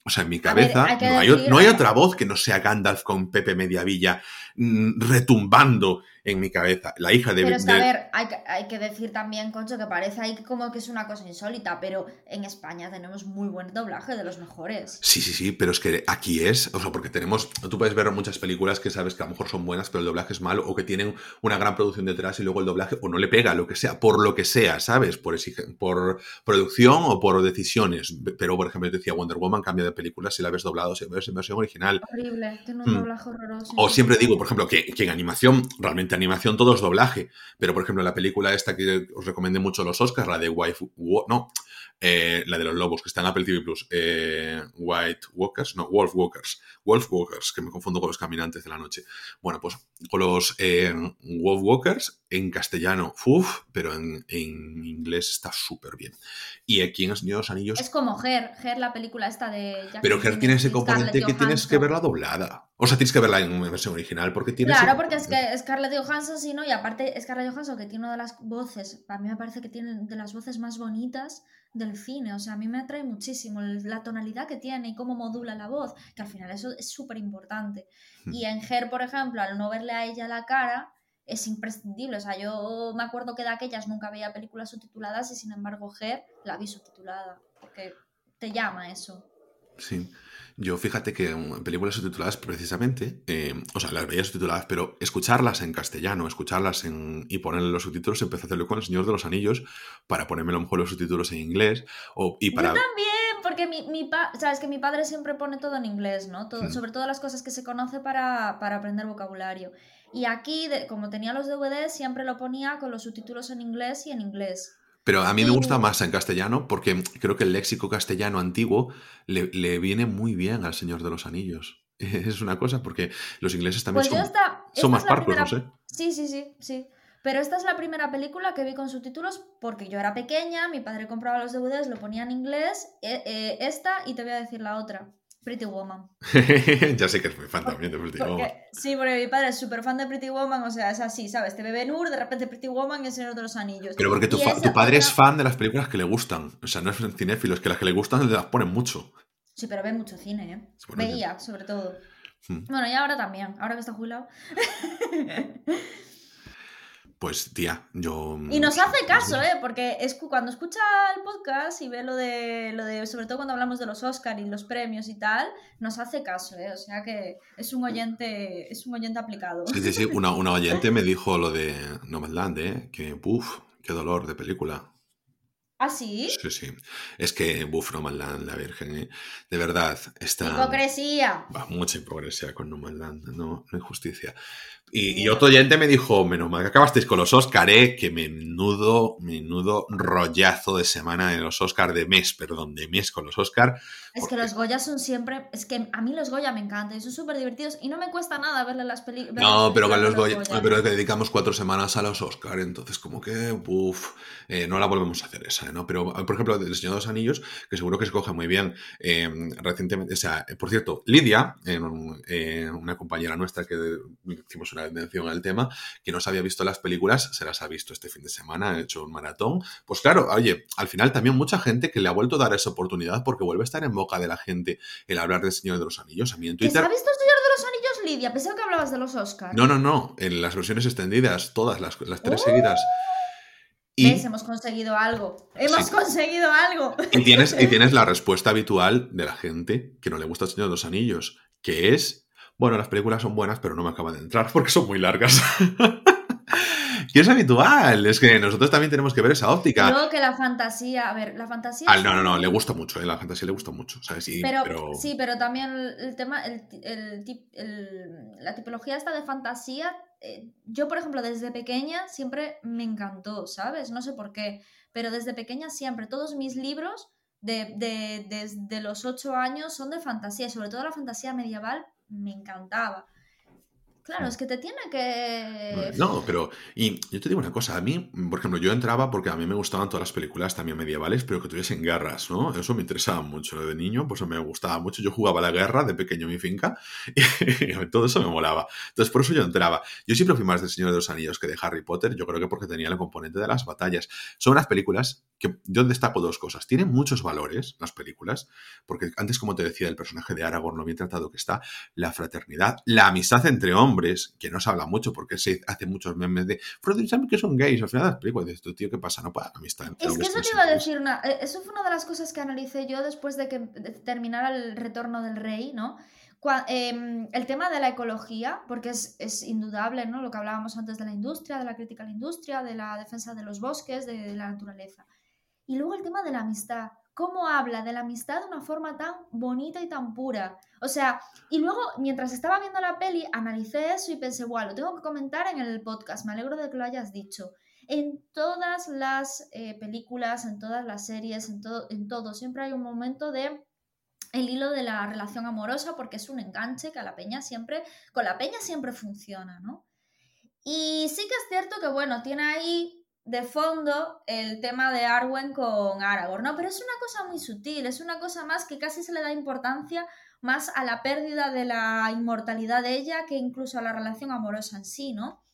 O sea, en mi ver, cabeza hay que no, hay, decir- no hay otra voz que no sea Gandalf con Pepe Mediavilla mm, retumbando en mi cabeza. La hija de... Pero es que, a ver, hay que, hay que decir también, Concho, que parece ahí como que es una cosa insólita, pero en España tenemos muy buen doblaje, de los mejores. Sí, sí, sí, pero es que aquí es, o sea, porque tenemos, tú puedes ver muchas películas que sabes que a lo mejor son buenas, pero el doblaje es malo, o que tienen una gran producción detrás y luego el doblaje o no le pega, lo que sea, por lo que sea, ¿sabes? Por, exige- por producción o por decisiones. Pero, por ejemplo, yo te decía Wonder Woman cambia de película si la ves doblado, si la ves en versión original. Horrible, tiene un Hmm. doblaje horroroso. O siempre digo, por ejemplo, que, que en animación, realmente animación todo es doblaje, pero por ejemplo la película esta que os recomendé mucho los Oscars, la de Wife, no, eh, la de los lobos, que está en Apple TV Plus, eh, White Walkers, no, Wolf Walkers, Wolf Walkers, que me confundo con los caminantes de la noche. Bueno, pues con los eh, Wolf Walkers en castellano, uff, pero en, en inglés está súper bien. Y aquí en El Señor de los Anillos Es como Her, Her, la película esta de Jack pero Her tiene ese componente Scarlett que tienes que verla doblada. O sea, tienes que verla en versión original porque tiene Claro, porque es que Scarlett Johansson, sí, ¿no? Y aparte Scarlett Johansson, que tiene una de las voces, a mí me parece que tiene de las voces más bonitas del cine, o sea, a mí me atrae muchísimo la tonalidad que tiene y cómo modula la voz, que al final eso es súper importante. Hmm. Y en Her, por ejemplo, al no verle a ella la cara, es imprescindible, o sea, yo me acuerdo que de aquellas nunca veía películas subtituladas y sin embargo Her la vi subtitulada, porque te llama eso. Sí. Yo fíjate que en películas subtituladas precisamente, eh, o sea, las veía subtituladas, pero escucharlas en castellano, escucharlas en, y ponerle los subtítulos, empecé a hacerlo con El Señor de los Anillos para ponerme a lo mejor los subtítulos en inglés o, y para... Yo también, porque mi, mi pa- sabes que mi padre siempre pone todo en inglés, ¿no? Todo, Mm. Sobre todo las cosas que se conoce para, para aprender vocabulario. Y aquí, de- como tenía los DVDs, siempre lo ponía con los subtítulos en inglés y en inglés. Pero a mí me gusta más en castellano porque creo que el léxico castellano antiguo le, le viene muy bien al Señor de los Anillos. Es una cosa porque los ingleses también Pues son, esta, esta son más parcos, no sé. Sí, sí, sí, sí. Pero esta es la primera película que vi con subtítulos porque yo era pequeña, mi padre compraba los DVDs, lo ponía en inglés, eh, eh, esta y te voy a decir la otra, Pretty Woman. ya sé que es muy fan también de Pretty Woman. Sí, porque mi padre es súper fan de Pretty Woman, o sea, es así, ¿sabes? Te ve Ben Hur, de repente Pretty Woman y El Señor de los Anillos. Pero porque tu, padre es fan de las películas que le gustan. O sea, no es cinéfilo, es que las que le gustan las ponen mucho. Sí, pero ve mucho cine, ¿eh? Bueno, Veía, sobre todo. Hmm. Bueno, y ahora también, ahora que está jubilado. Pues, tía, yo. Y nos hace caso, ¿eh? Porque escu- cuando escucha el podcast y ve lo de, lo de, sobre todo cuando hablamos de los Oscar y los premios y tal, nos hace caso, ¿eh? O sea que es un oyente, es un oyente aplicado. Sí, sí, sí. Una, una oyente me dijo lo de Nomadland, ¿eh? Que, uff, qué dolor de película. ¿Ah, sí? Sí, sí. Es que, uff, Nomadland, la Virgen, ¿eh? De verdad, está. Hipocresía. Va, mucha hipocresía con Nomadland, no, no hay justicia. Y, y otro oyente me dijo, menos mal que acabasteis con los Oscar, ¿eh? Que menudo, menudo rollazo de semana en los Oscar, de mes, perdón, de mes con los Oscar. Es que los Goya son siempre. Es que a mí los Goya me encantan y son súper divertidos y no me cuesta nada verle las películas. No, pero con los Goya, pero es que dedicamos cuatro semanas a los Oscar, entonces como que, uff, no la volvemos a hacer esa, ¿no? Pero, por ejemplo, El Señor de los Anillos, que seguro que se coge muy bien, eh, recientemente, o sea, por cierto, Lidia, eh, eh, una compañera nuestra que hicimos una atención al tema, que no se había visto las películas, se las ha visto este fin de semana, ha hecho un maratón. Pues claro, oye, al final también mucha gente que le ha vuelto a dar esa oportunidad porque vuelve a estar en boca de la gente el hablar del Señor de los Anillos. A mí en ¿Que se Twitter... ha visto el Señor de los Anillos, Lidia? Pensaba que hablabas de los Oscars. No, no, no, en las versiones extendidas, todas las, las tres ¡Oh! seguidas. Y, ¿Ves? Hemos conseguido algo. Hemos Sí. conseguido algo. y tienes, y tienes la respuesta habitual de la gente que no le gusta el Señor de los Anillos, que es, bueno, las películas son buenas, pero no me acaban de entrar porque son muy largas. y es habitual, es que nosotros también tenemos que ver esa óptica. Luego que la fantasía, a ver, la fantasía... Ah, no, no, no, le gusta mucho, ¿eh? la fantasía le gusta mucho, ¿sabes? Y- Pero, sí, pero también el, tema, el, la tipología esta de fantasía, eh, yo por ejemplo desde pequeña siempre me encantó, ¿sabes? No sé por qué, pero desde pequeña siempre, todos mis libros de, de- desde los ocho años son de fantasía, y sobre todo la fantasía medieval me encantaba. Claro, es que te tiene que... No, pero. Y yo te digo una cosa, a mí, por ejemplo, yo entraba porque a mí me gustaban todas las películas también medievales, pero que tuviesen guerras, ¿no? Eso me interesaba mucho. De niño, pues me gustaba mucho. Yo jugaba la guerra de pequeño en mi finca y todo eso me molaba. Entonces, por eso yo entraba. Yo siempre fui más del Señor de los Anillos que de Harry Potter, yo creo que porque tenía el componente de las batallas. Son unas películas que yo destaco dos cosas. Tienen muchos valores, las películas, porque antes, como te decía, el personaje de Aragorn, lo bien tratado que está, la fraternidad, la amistad entre hombres, que no se habla mucho porque se hace muchos memes de Frodo Sam que son gays. Al final de las películas dices, tú, tío, ¿qué pasa? No puede amistad Es que eso te iba a decir, una, eh, eso fue una de las cosas que analicé yo después de que terminara el retorno del rey, ¿no? Em, el tema de la ecología, porque es, es indudable, ¿no? Lo que hablábamos antes de la industria, de la crítica a la industria, de la defensa de los bosques, de la naturaleza. Y luego el tema de la amistad. ¿Cómo habla de la amistad de una forma tan bonita y tan pura? O sea, y luego, mientras estaba viendo la peli, analicé eso y pensé, bueno, lo tengo que comentar en el podcast, me alegro de que lo hayas dicho. En todas las eh, películas, en todas las series, en todo, en todo, siempre hay un momento de el hilo de la relación amorosa porque es un enganche que a la peña siempre, con la peña siempre funciona, ¿no? Y sí que es cierto que, bueno, tiene ahí de fondo el tema de Arwen con Aragorn, ¿no? Pero es una cosa muy sutil, es una cosa más que casi se le da importancia más a la pérdida de la inmortalidad de ella que incluso a la relación amorosa en sí, ¿no?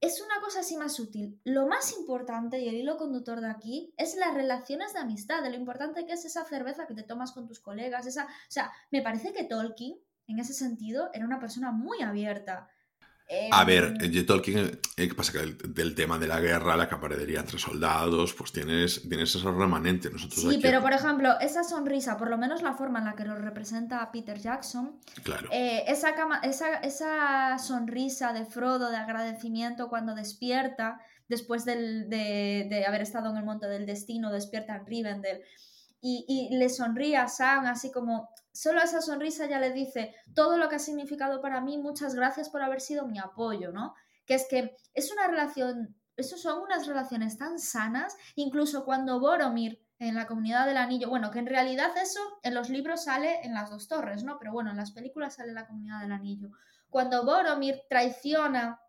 Es una cosa así más sutil. Lo más importante y el hilo conductor de aquí es las relaciones de amistad, de lo importante que es esa cerveza que te tomas con tus colegas, esa, o sea, me parece que Tolkien en ese sentido era una persona muy abierta. A Em, ver, en. Tolkien, eh, ¿qué pasa? Que el- del tema de la guerra, la camaradería entre soldados, pues tienes, tienes esos remanentes. Nosotros Sí, aquí- pero por ejemplo, esa sonrisa, por lo menos la forma en la que lo representa Peter Jackson, Claro. eh, esa, cama- esa, esa sonrisa de Frodo de agradecimiento cuando despierta, después del- de, de haber estado en el monte del destino, despierta en Rivendell, y, y le sonríe a Sam así como, solo esa sonrisa ya le dice todo lo que ha significado para mí, muchas gracias por haber sido mi apoyo, ¿no? Que es que es una relación, eso son unas relaciones tan sanas, incluso cuando Boromir en la comunidad del anillo, bueno, que en realidad eso en los libros sale en las dos torres, ¿no? Pero bueno, en las películas sale la comunidad del anillo. Cuando Boromir traiciona,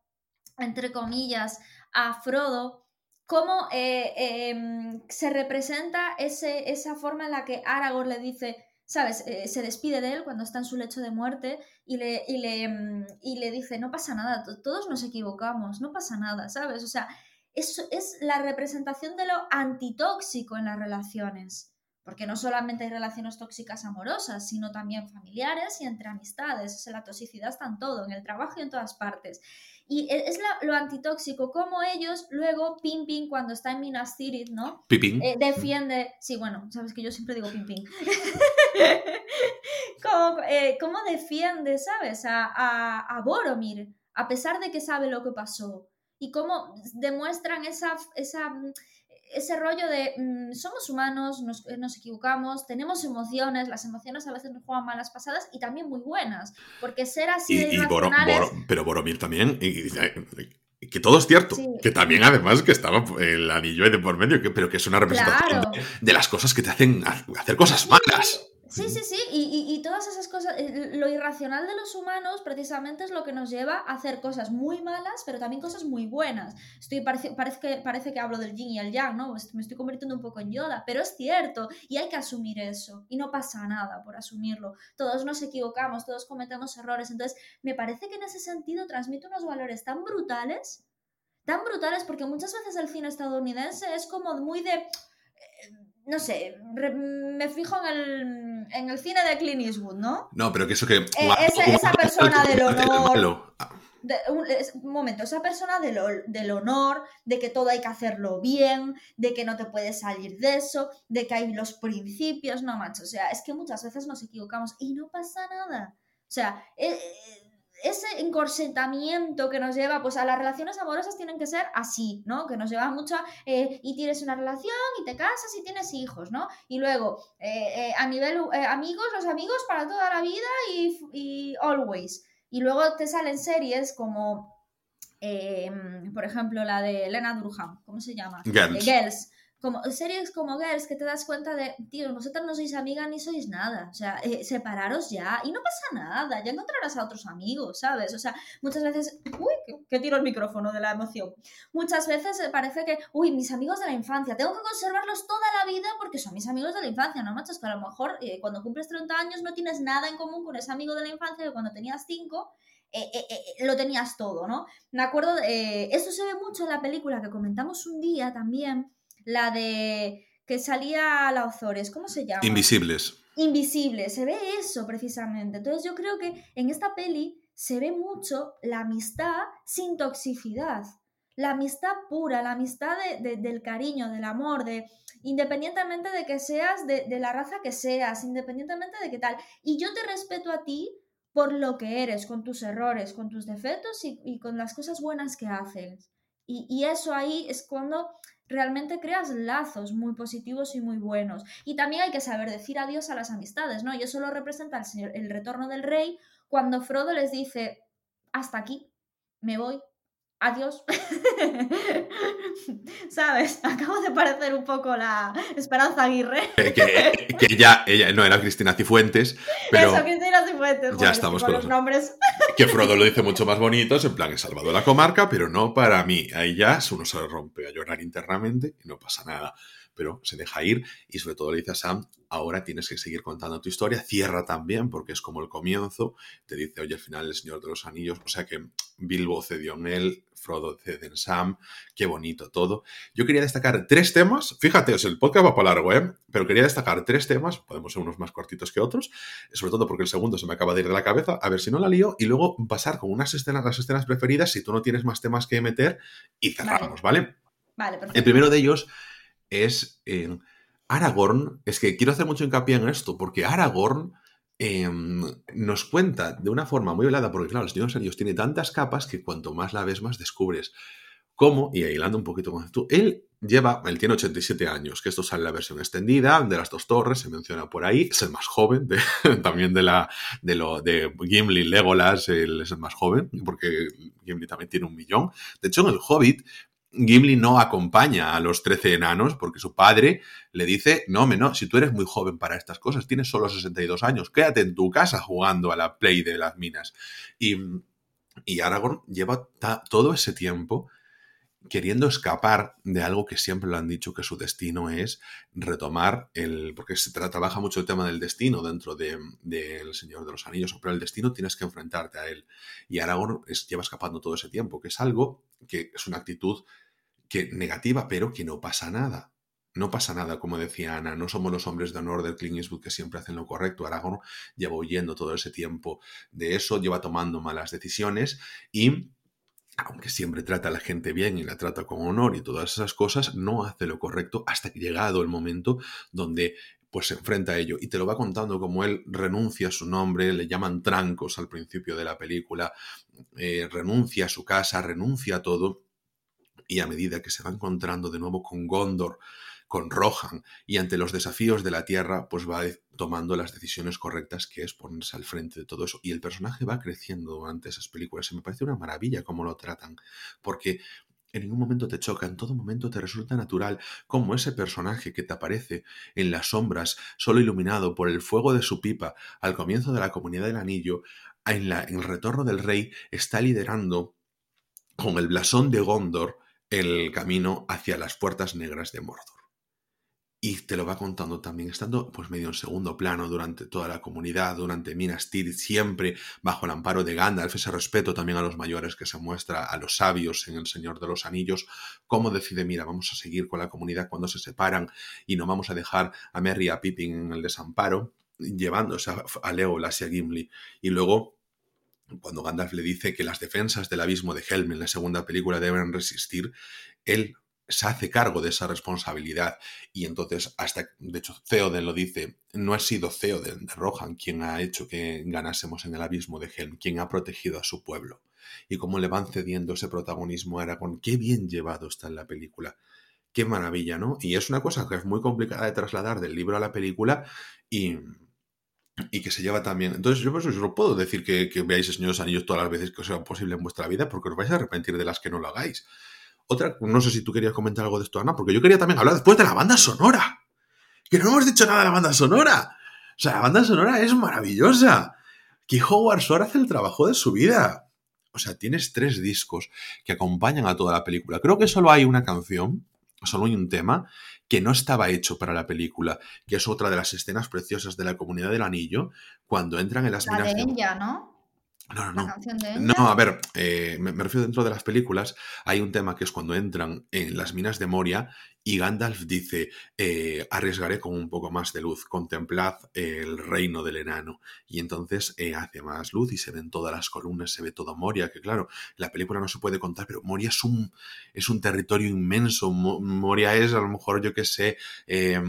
entre comillas, a Frodo, cómo eh, eh, se representa ese, esa forma en la que Aragorn le dice, ¿sabes? Eh, se despide de él cuando está en su lecho de muerte y le, y le, mm, y le dice, no pasa nada, to- todos nos equivocamos, no pasa nada, ¿sabes? O sea, eso es la representación de lo antitóxico en las relaciones. Porque no solamente hay relaciones tóxicas amorosas, sino también familiares y entre amistades. O sea, la toxicidad está en todo, en el trabajo y en todas partes. Y e- es la- lo antitóxico, como ellos luego, Pimpin, cuando está en Minas Tirith, ¿no? Pipín. Eh, defiende, sí, bueno, sabes que yo siempre digo Pimpin. ¿Cómo, eh, cómo defiende, sabes, a, a, a Boromir, a pesar de que sabe lo que pasó? Y cómo demuestran esa, esa, ese rollo de mm, somos humanos, nos, eh, nos equivocamos, tenemos emociones, las emociones a veces nos juegan malas pasadas y también muy buenas, porque ser así Y, de y Boro-. Boro- pero Boromir también. y- y- y- que todo es cierto. Sí. Que también, además, que estaba el anillo ahí de por medio, que, pero que es una representación Claro. de, de las cosas que te hacen ha- hacer cosas malas. Sí, sí, sí, y, y- y todas esas cosas, eh, lo irracional de los humanos precisamente es lo que nos lleva a hacer cosas muy malas, pero también cosas muy buenas. Estoy, parece, parece, que, parece que hablo del yin y el yang, ¿no? Me estoy convirtiendo un poco en Yoda, pero es cierto, y hay que asumir eso, y no pasa nada por asumirlo. Todos nos equivocamos, todos cometemos errores, entonces me parece que en ese sentido transmite unos valores tan brutales, tan brutales, porque muchas veces el cine estadounidense es como muy de... eh, no sé, re- me fijo en el, en el cine de Clint Eastwood, ¿no? No, pero que eso que. Eh, esa- esa persona del honor. un, momento, esa persona del, del, honor, de que todo hay que hacerlo bien, de que no te puedes salir de eso, de que hay los principios, no, macho. O sea, es que muchas veces nos equivocamos y no pasa nada. O sea, eh, ese encorsetamiento que nos lleva, pues a las relaciones amorosas tienen que ser así, ¿no? Que nos lleva mucho a, eh, y tienes una relación y te casas y tienes hijos, ¿no? Y luego, eh, a nivel amigos, los amigos para toda la vida y, y always. Y luego te salen series como, por ejemplo, la de Elena Durham, ¿cómo se llama? Girls. Girls. Series como Girls que te das cuenta de, tío, vosotras no sois amigas ni sois nada. O sea, eh, separaros ya y no pasa nada, ya encontrarás a otros amigos, ¿sabes? O sea, muchas veces, uy, que, tiro el micrófono de la emoción. Muchas veces parece que, uy, mis amigos de la infancia, tengo que conservarlos toda la vida porque son mis amigos de la infancia, ¿no, machos? Que a lo mejor eh, cuando cumples 30 años no tienes nada en común con ese amigo de la infancia que cuando tenías 5 eh, eh, eh, lo tenías todo, ¿no? Me acuerdo, esto se ve mucho en la película que comentamos un día también, la de que salía a la Ozores, ¿cómo se llama? Invisibles. Invisibles, se ve eso precisamente. Entonces yo creo que en esta peli se ve mucho la amistad sin toxicidad, la amistad pura, la amistad del cariño, del amor, de independientemente de que seas de, de la raza que seas, independientemente de qué tal. Y yo te respeto a ti por lo que eres, con tus errores, con tus defectos y, con las cosas buenas que haces. Y, eso ahí es cuando realmente creas lazos muy positivos y muy buenos. Y también hay que saber decir adiós a las amistades, ¿no? Y eso lo representa el, señor, el retorno del rey cuando Frodo les dice, hasta aquí, me voy, adiós. ¿Sabes? Acabo de parecer un poco la Esperanza Aguirre. que, ella, ella, no era Cristina Cifuentes, pero... Eso, Cristina Cifuentes. Ya estamos con, los nombres. Que Frodo lo dice mucho más bonito, en plan, he salvado la comarca, pero no para mí. Ahí ya uno se rompe a llorar internamente y no pasa nada pero se deja ir y sobre todo le dice a Sam, ahora tienes que seguir contando tu historia, cierra también porque es como el comienzo, te dice, oye, al final el Señor de los Anillos, o sea que Bilbo cedió en él, Frodo cede en Sam, qué bonito todo. Yo quería destacar tres temas, fíjate, el podcast va para largo, ¿eh? pero quería destacar tres temas, podemos ser unos más cortitos que otros, sobre todo porque el segundo se me acaba de ir de la cabeza, a ver si no la lío, y luego pasar con unas escenas, las escenas preferidas, si tú no tienes más temas que meter, y cerramos, ¿vale? Vale, perfecto. El primero de ellos es en Aragorn. Es que quiero hacer mucho hincapié en esto, porque Aragorn em, nos cuenta de una forma muy velada, porque claro, el Señor de tiene tantas capas que cuanto más la ves, más descubres cómo, y hilando un poquito con esto, él lleva, él tiene 87 años, que esto sale en la versión extendida de las dos torres, se menciona por ahí, es el más joven, también de la de lo de Gimli, Legolas, él es el más joven, porque Gimli también tiene un millón. De hecho, en el Hobbit Gimli no acompaña a los trece enanos porque su padre le dice, no, no, si tú eres muy joven para estas cosas, tienes solo 62 años, quédate en tu casa jugando a la play de las minas. Y, y Aragorn lleva todo ese tiempo queriendo escapar de algo que siempre lo han dicho que su destino es retomar el. porque se trabaja mucho el tema del destino dentro del de, Señor de los Anillos, pero el destino tienes que enfrentarte a él. Y Aragorn lleva escapando todo ese tiempo, que es algo que es una actitud que negativa, pero que no pasa nada. No pasa nada, como decía Ana, no somos los hombres de honor del Clint que siempre hacen lo correcto. Aragorn lleva huyendo todo ese tiempo de eso, lleva tomando malas decisiones y aunque siempre trata a la gente bien y la trata con honor y todas esas cosas, no hace lo correcto hasta que llegado el momento donde pues se enfrenta a ello y te lo va contando como él renuncia a su nombre, le llaman trancos al principio de la película, eh, renuncia a su casa, renuncia a todo y a medida que se va encontrando de nuevo con Gondor, con Rohan y ante los desafíos de la Tierra, pues va tomando las decisiones correctas, que es ponerse al frente de todo eso. Y el personaje va creciendo durante esas películas. Y me parece una maravilla cómo lo tratan, porque en ningún momento te choca, en todo momento te resulta natural como ese personaje que te aparece en las sombras, solo iluminado por el fuego de su pipa al comienzo de la comunidad del anillo, en, la, en el retorno del rey, está liderando con el blasón de Gondor el camino hacia las puertas negras de Mordor. Y te lo va contando también, estando pues medio en segundo plano durante toda la comunidad, durante Minas Tirith, siempre bajo el amparo de Gandalf, ese respeto también a los mayores que se muestra, a los sabios en El Señor de los Anillos, cómo decide, mira, vamos a seguir con la comunidad cuando se separan y no vamos a dejar a Merry y a Pippin en el desamparo, llevándose a, Legolas y a Gimli. Y luego cuando Gandalf le dice que las defensas del abismo de Helm en la segunda película deben resistir, él se hace cargo de esa responsabilidad y entonces hasta, de hecho, Theoden lo dice, no ha sido Theoden de Rohan quien ha hecho que ganásemos en el abismo de Helm, quien ha protegido a su pueblo. Y cómo le van cediendo ese protagonismo a Aragorn, qué bien llevado está en la película. Qué maravilla, ¿no? Y es una cosa que es muy complicada de trasladar del libro a la película y, y que se lleva también. Entonces, yo pues, os lo puedo decir que, veáis el Señor Anillos todas las veces que os sea posible en vuestra vida, porque os vais a arrepentir de las que no lo hagáis. Otra, no sé si tú querías comentar algo de esto, Ana, porque yo quería también hablar después de la banda sonora. Que no hemos dicho nada de la banda sonora. O sea, la banda sonora es maravillosa. Que Howard hace el trabajo de su vida. O sea, tienes tres discos que acompañan a toda la película. Creo que solo hay una canción, solo hay un tema, que no estaba hecho para la película, que es otra de las escenas preciosas de la comunidad del anillo, cuando entran en las La minas de de- Enya, ¿no? No, no, La no. canción de No, a ver, eh, me, me refiero dentro de las películas, hay un tema que es cuando entran en las minas de Moria y Gandalf dice, eh, arriesgaré con un poco más de luz, contemplad el reino del enano. Y entonces eh, hace más luz y se ven todas las columnas, se ve todo Moria, que claro, la película no se puede contar, pero Moria es un, es un territorio inmenso. Mo- Moria es a lo mejor, yo qué sé, eh,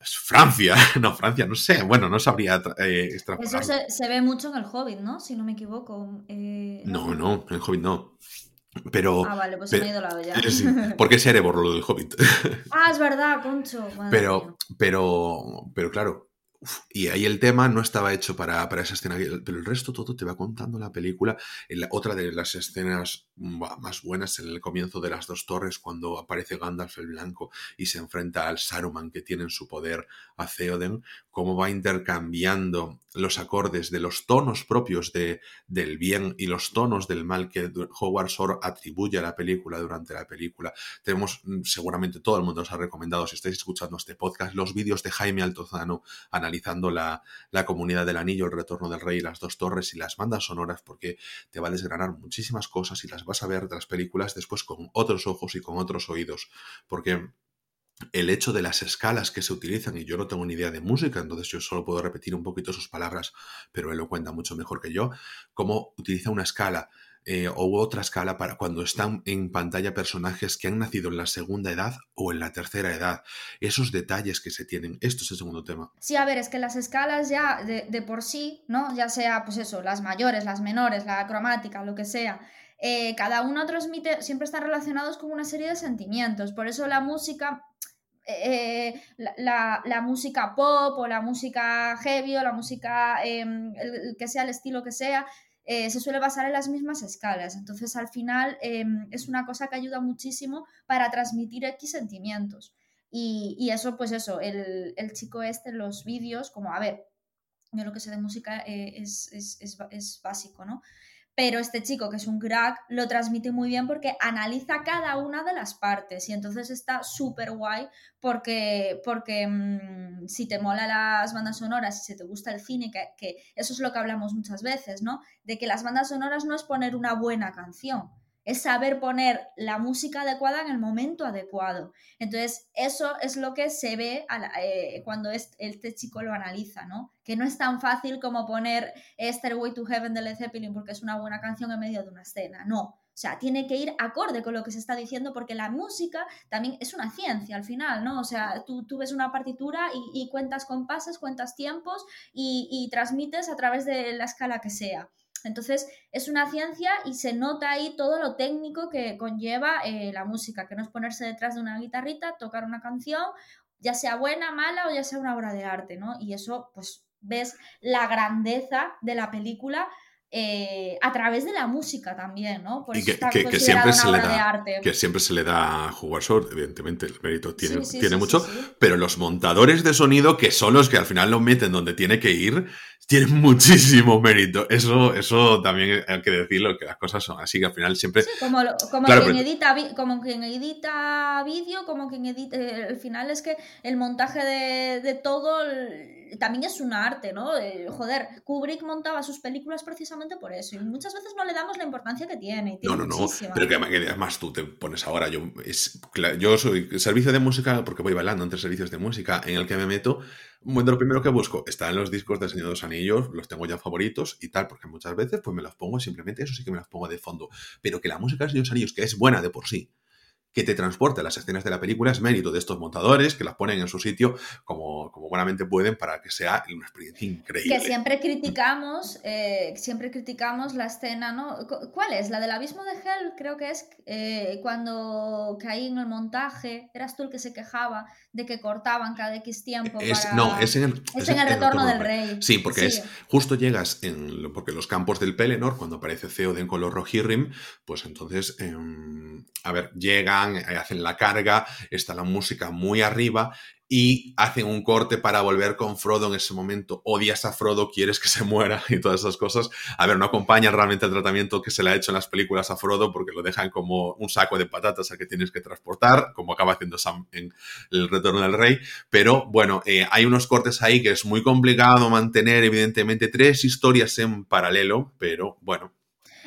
es Francia, no, Francia, no sé, bueno, no sabría tra- eh, Eso se, se ve mucho en el Hobbit, ¿no? Si no me equivoco. Eh, No, no, en Hobbit no. Pero... Ah, vale, pues se me ha ido la olla. Eh, Sí, porque es Erebor lo del Hobbit. Ah, es verdad, Concho. Madre mía. Pero, pero, pero claro, uf, y ahí el tema no estaba hecho para, para esa escena, pero el resto todo te va contando la película. En la- otra de las escenas mm, más buenas en el comienzo de las dos torres, cuando aparece Gandalf el Blanco y se enfrenta al Saruman que tiene en su poder a Theoden, cómo va intercambiando los acordes de los tonos propios de, del bien y los tonos del mal que Howard Shore atribuye a la película durante la película. Tenemos, mm, seguramente todo el mundo os ha recomendado, si estáis escuchando este podcast, los vídeos de Jaime Altozano analizando la, la comunidad del anillo, el retorno del rey, las dos torres y las bandas sonoras, porque te va a desgranar muchísimas cosas y las vas a ver de las películas después con otros ojos y con otros oídos, porque el hecho de las escalas que se utilizan, y yo no tengo ni idea de música, entonces yo solo puedo repetir un poquito sus palabras, pero él lo cuenta mucho mejor que yo, cómo utiliza una escala eh, o otra escala para cuando están en pantalla personajes que han nacido en la segunda edad o en la tercera edad. Esos detalles que se tienen. Esto es el segundo tema. Sí, a ver, es que las escalas ya de, de por sí, ¿no? Ya sea, pues eso, las mayores, las menores, la cromática, lo que sea, eh, cada uno transmite, siempre están relacionados con una serie de sentimientos. Por eso la música, eh, la, música pop o la música heavy o la música el que sea el estilo que sea, eh, se suele basar en las mismas escalas. Entonces, al final, eh, es una cosa que ayuda muchísimo para transmitir X sentimientos. Y, eso, pues eso, el, el chico este los vídeos, como, a ver, yo lo que sé de música es, es, es, es básico, ¿no? Pero este chico, que es un crack, lo transmite muy bien porque analiza cada una de las partes y entonces está súper guay porque, porque mm, si te mola las bandas sonoras, si te gusta el cine, que, que eso es lo que hablamos muchas veces, ¿no? De que las bandas sonoras no es poner una buena canción, es saber poner la música adecuada en el momento adecuado. Entonces, eso es lo que se ve eh, cuando es- este chico lo analiza, ¿no? Que no es tan fácil como poner Stairway to Heaven de Led Zeppelin porque es una buena canción en medio de una escena, no. O sea, tiene que ir acorde con lo que se está diciendo porque la música también es una ciencia al final, ¿no? O sea, tú, tú ves una partitura y, cuentas compases, cuentas tiempos y transmites a través de la escala que sea. Entonces, es una ciencia y se nota ahí todo lo técnico que conlleva eh, la música, que no es ponerse detrás de una guitarrita, tocar una canción, ya sea buena, mala o ya sea una obra de arte, ¿no? Y eso, pues, ves la grandeza de la película eh, a través de la música también, ¿no? Por Y que, que- que siempre se le da que siempre se le da a Shore, evidentemente el mérito tiene, Sí, sí, tiene sí, mucho, pero los montadores de sonido que son los que al final lo meten donde tiene que ir, tienen muchísimo mérito. Eso, eso también hay que decirlo, que las cosas son así, que al final siempre... Como, lo- como Claro, quien pero- edita como quien edita vídeo, como quien edita. eh, al final es que el montaje de, de todo también es un arte, ¿no? Eh, joder, Kubrick montaba sus películas precisamente por eso y muchas veces no le damos la importancia que tiene. no, no, no, pero que, además tú te pones ahora, yo, es, yo soy servicio de música porque voy bailando entre servicios de música en el que me meto. Bueno, lo primero que busco está en los discos del Señor de los Anillos, los tengo ya favoritos y tal, porque muchas veces pues me los pongo simplemente, eso sí que me los pongo de fondo. Pero que la música del Señor de los Anillos, que es buena de por sí, que te transporte las escenas de la película es mérito de estos montadores que las ponen en su sitio como, como buenamente pueden para que sea una experiencia increíble. Que siempre criticamos, eh, siempre criticamos la escena, ¿no? ¿Cuál es? La del abismo de Hell, creo que es eh, cuando caí en el montaje, eras tú el que se quejaba de que cortaban cada X tiempo. Es, No, es en el, es en el, retorno, del rey. Sí, porque es justo llegas en porque los campos del Pelennor, cuando aparece Theoden con los Rohirrim, pues entonces, em, a ver, llegan eh, hacen la carga, está la música muy arriba y hacen un corte para volver con Frodo en ese momento. Odias a Frodo, quieres que se muera y todas esas cosas. A ver, no acompaña realmente el tratamiento que se le ha hecho en las películas a Frodo porque lo dejan como un saco de patatas al que tienes que transportar, como acaba haciendo Sam en El Retorno del Rey. Pero bueno, eh, hay unos cortes ahí que es muy complicado mantener, evidentemente, tres historias en paralelo, pero bueno,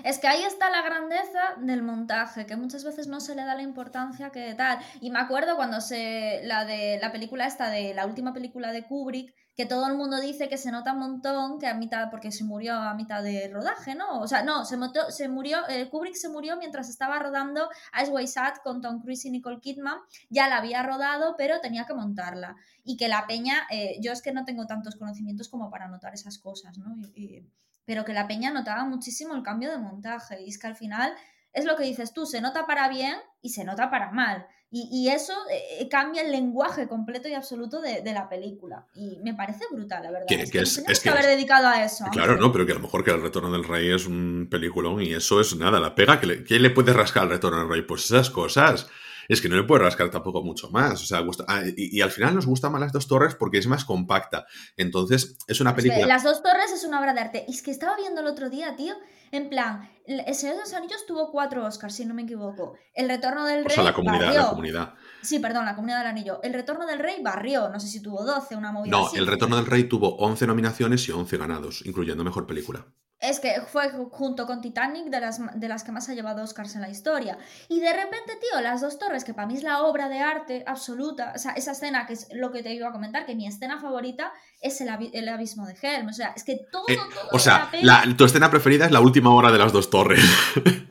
es que ahí está la grandeza del montaje, que muchas veces no se le da la importancia que tal. Y me acuerdo cuando se. la de la película esta de la última película de Kubrick, que todo el mundo dice que se nota un montón que a mitad, porque se murió a mitad de rodaje, ¿no? O sea, no, se, se murió, eh, Kubrick se murió mientras estaba rodando Ice White Sad con Tom Cruise y Nicole Kidman, ya la había rodado, pero tenía que montarla. Y que la peña, eh, yo es que no tengo tantos conocimientos como para notar esas cosas, ¿no? y, pero que la peña notaba muchísimo el cambio de montaje. Y es que al final es lo que dices tú, se nota para bien y se nota para mal. Y, eso eh, cambia el lenguaje completo y absoluto de, la película. Y me parece brutal, la verdad. Que, es, que, haber dedicado a eso. Claro, no, pero que a lo mejor que El Retorno del Rey es un peliculón y eso es nada, la pega. que le, ¿Quién le puede rascar al Retorno del Rey? Pues esas cosas es que no le puede rascar tampoco mucho más. O sea, ah, y, al final nos gustan más las dos torres porque es más compacta. Entonces, es una película. las dos torres es una obra de arte. Y es que estaba viendo el otro día, tío. En plan, El Señor de los Anillos tuvo cuatro Oscars, si no me equivoco. El Retorno del Rey. O sea, la comunidad, la comunidad. Sí, perdón, la comunidad del anillo. El Retorno del Rey barrió, no sé si tuvo 12, una movida. No, El Retorno del Rey tuvo 11 nominaciones y 11 ganados, incluyendo mejor película. Es que fue junto con Titanic de las, de las que más ha llevado Oscars en la historia. Y de repente, tío, Las dos torres, que para mí es la obra de arte absoluta, o sea, esa escena que es lo que te iba a comentar, que mi escena favorita es el, el abismo de Helm. O sea, es que todo, eh, todo O sea, tu escena preferida es la última hora de las dos torres.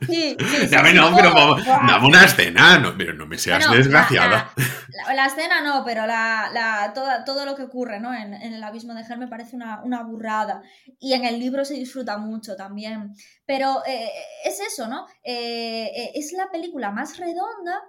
Sí, sí, Dame, no, pero dame una escena, no, pero no me seas desgraciada. La, escena no, pero la, la, todo lo que ocurre ¿no? en, el abismo de Helm me parece una, una burrada. Y en el libro se disfruta mucho también. Pero eh, es eso, ¿no? Eh, es la película más redonda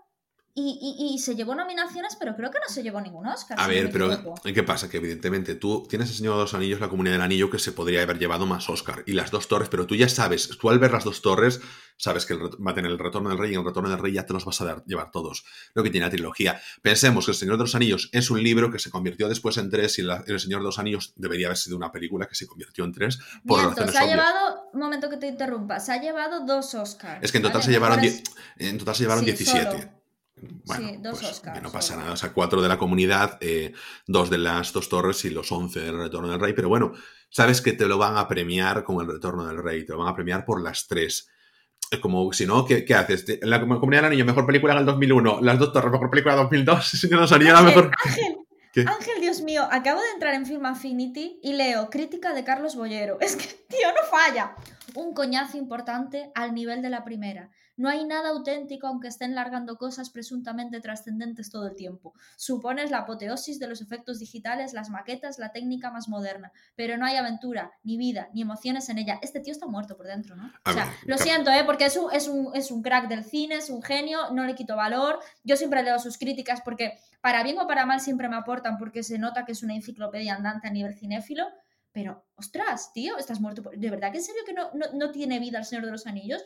y, se llevó nominaciones, pero creo que no se llevó ningún Oscar. A ver, pero ¿qué pasa? Que evidentemente tú tienes el Señor de los Anillos, la Comunidad del Anillo, que se podría haber llevado más Oscar. Y las dos torres, pero tú ya sabes, tú al ver las dos torres, sabes que va a tener el Retorno del Rey y el Retorno del Rey ya te los vas a dar, llevar todos. Lo que tiene la trilogía. Pensemos que el Señor de los Anillos es un libro que se convirtió después en tres y el Señor de los Anillos debería haber sido una película que se convirtió en tres por razones se ha llevado, un momento que te interrumpa, se ha llevado dos Oscars. Es que en total se llevaron, en total se llevaron 17. Bueno, sí, dos pues, Oscars, no pasa nada. O sea, cuatro de la comunidad, eh, dos de las dos torres y los once del Retorno del Rey. Pero bueno, sabes que te lo van a premiar con el Retorno del Rey. Te lo van a premiar por las tres. Como si no, ¿qué, haces? La comunidad del anillo, mejor película en el 2001. Las dos torres, mejor película en 2002. Si no nos haría la mejor. Ángel, Ángel, Dios mío, acabo de entrar en Film Affinity y leo crítica de Carlos Bollero. Es que, tío, no falla. Un coñazo importante al nivel de la primera. No hay nada auténtico aunque estén largando cosas presuntamente trascendentes todo el tiempo. Supones la apoteosis de los efectos digitales, las maquetas, la técnica más moderna, pero no hay aventura, ni vida, ni emociones en ella. Este tío está muerto por dentro, ¿no? o sea, lo siento, ¿eh? porque es un, es, un, es un crack del cine, es un genio, no le quito valor. Yo siempre leo sus críticas porque para bien o para mal siempre me aportan porque se nota que es una enciclopedia andante a nivel cinéfilo. Pero, ostras, tío, estás muerto. ¿De verdad que en serio que no, no, no, tiene vida el Señor de los Anillos?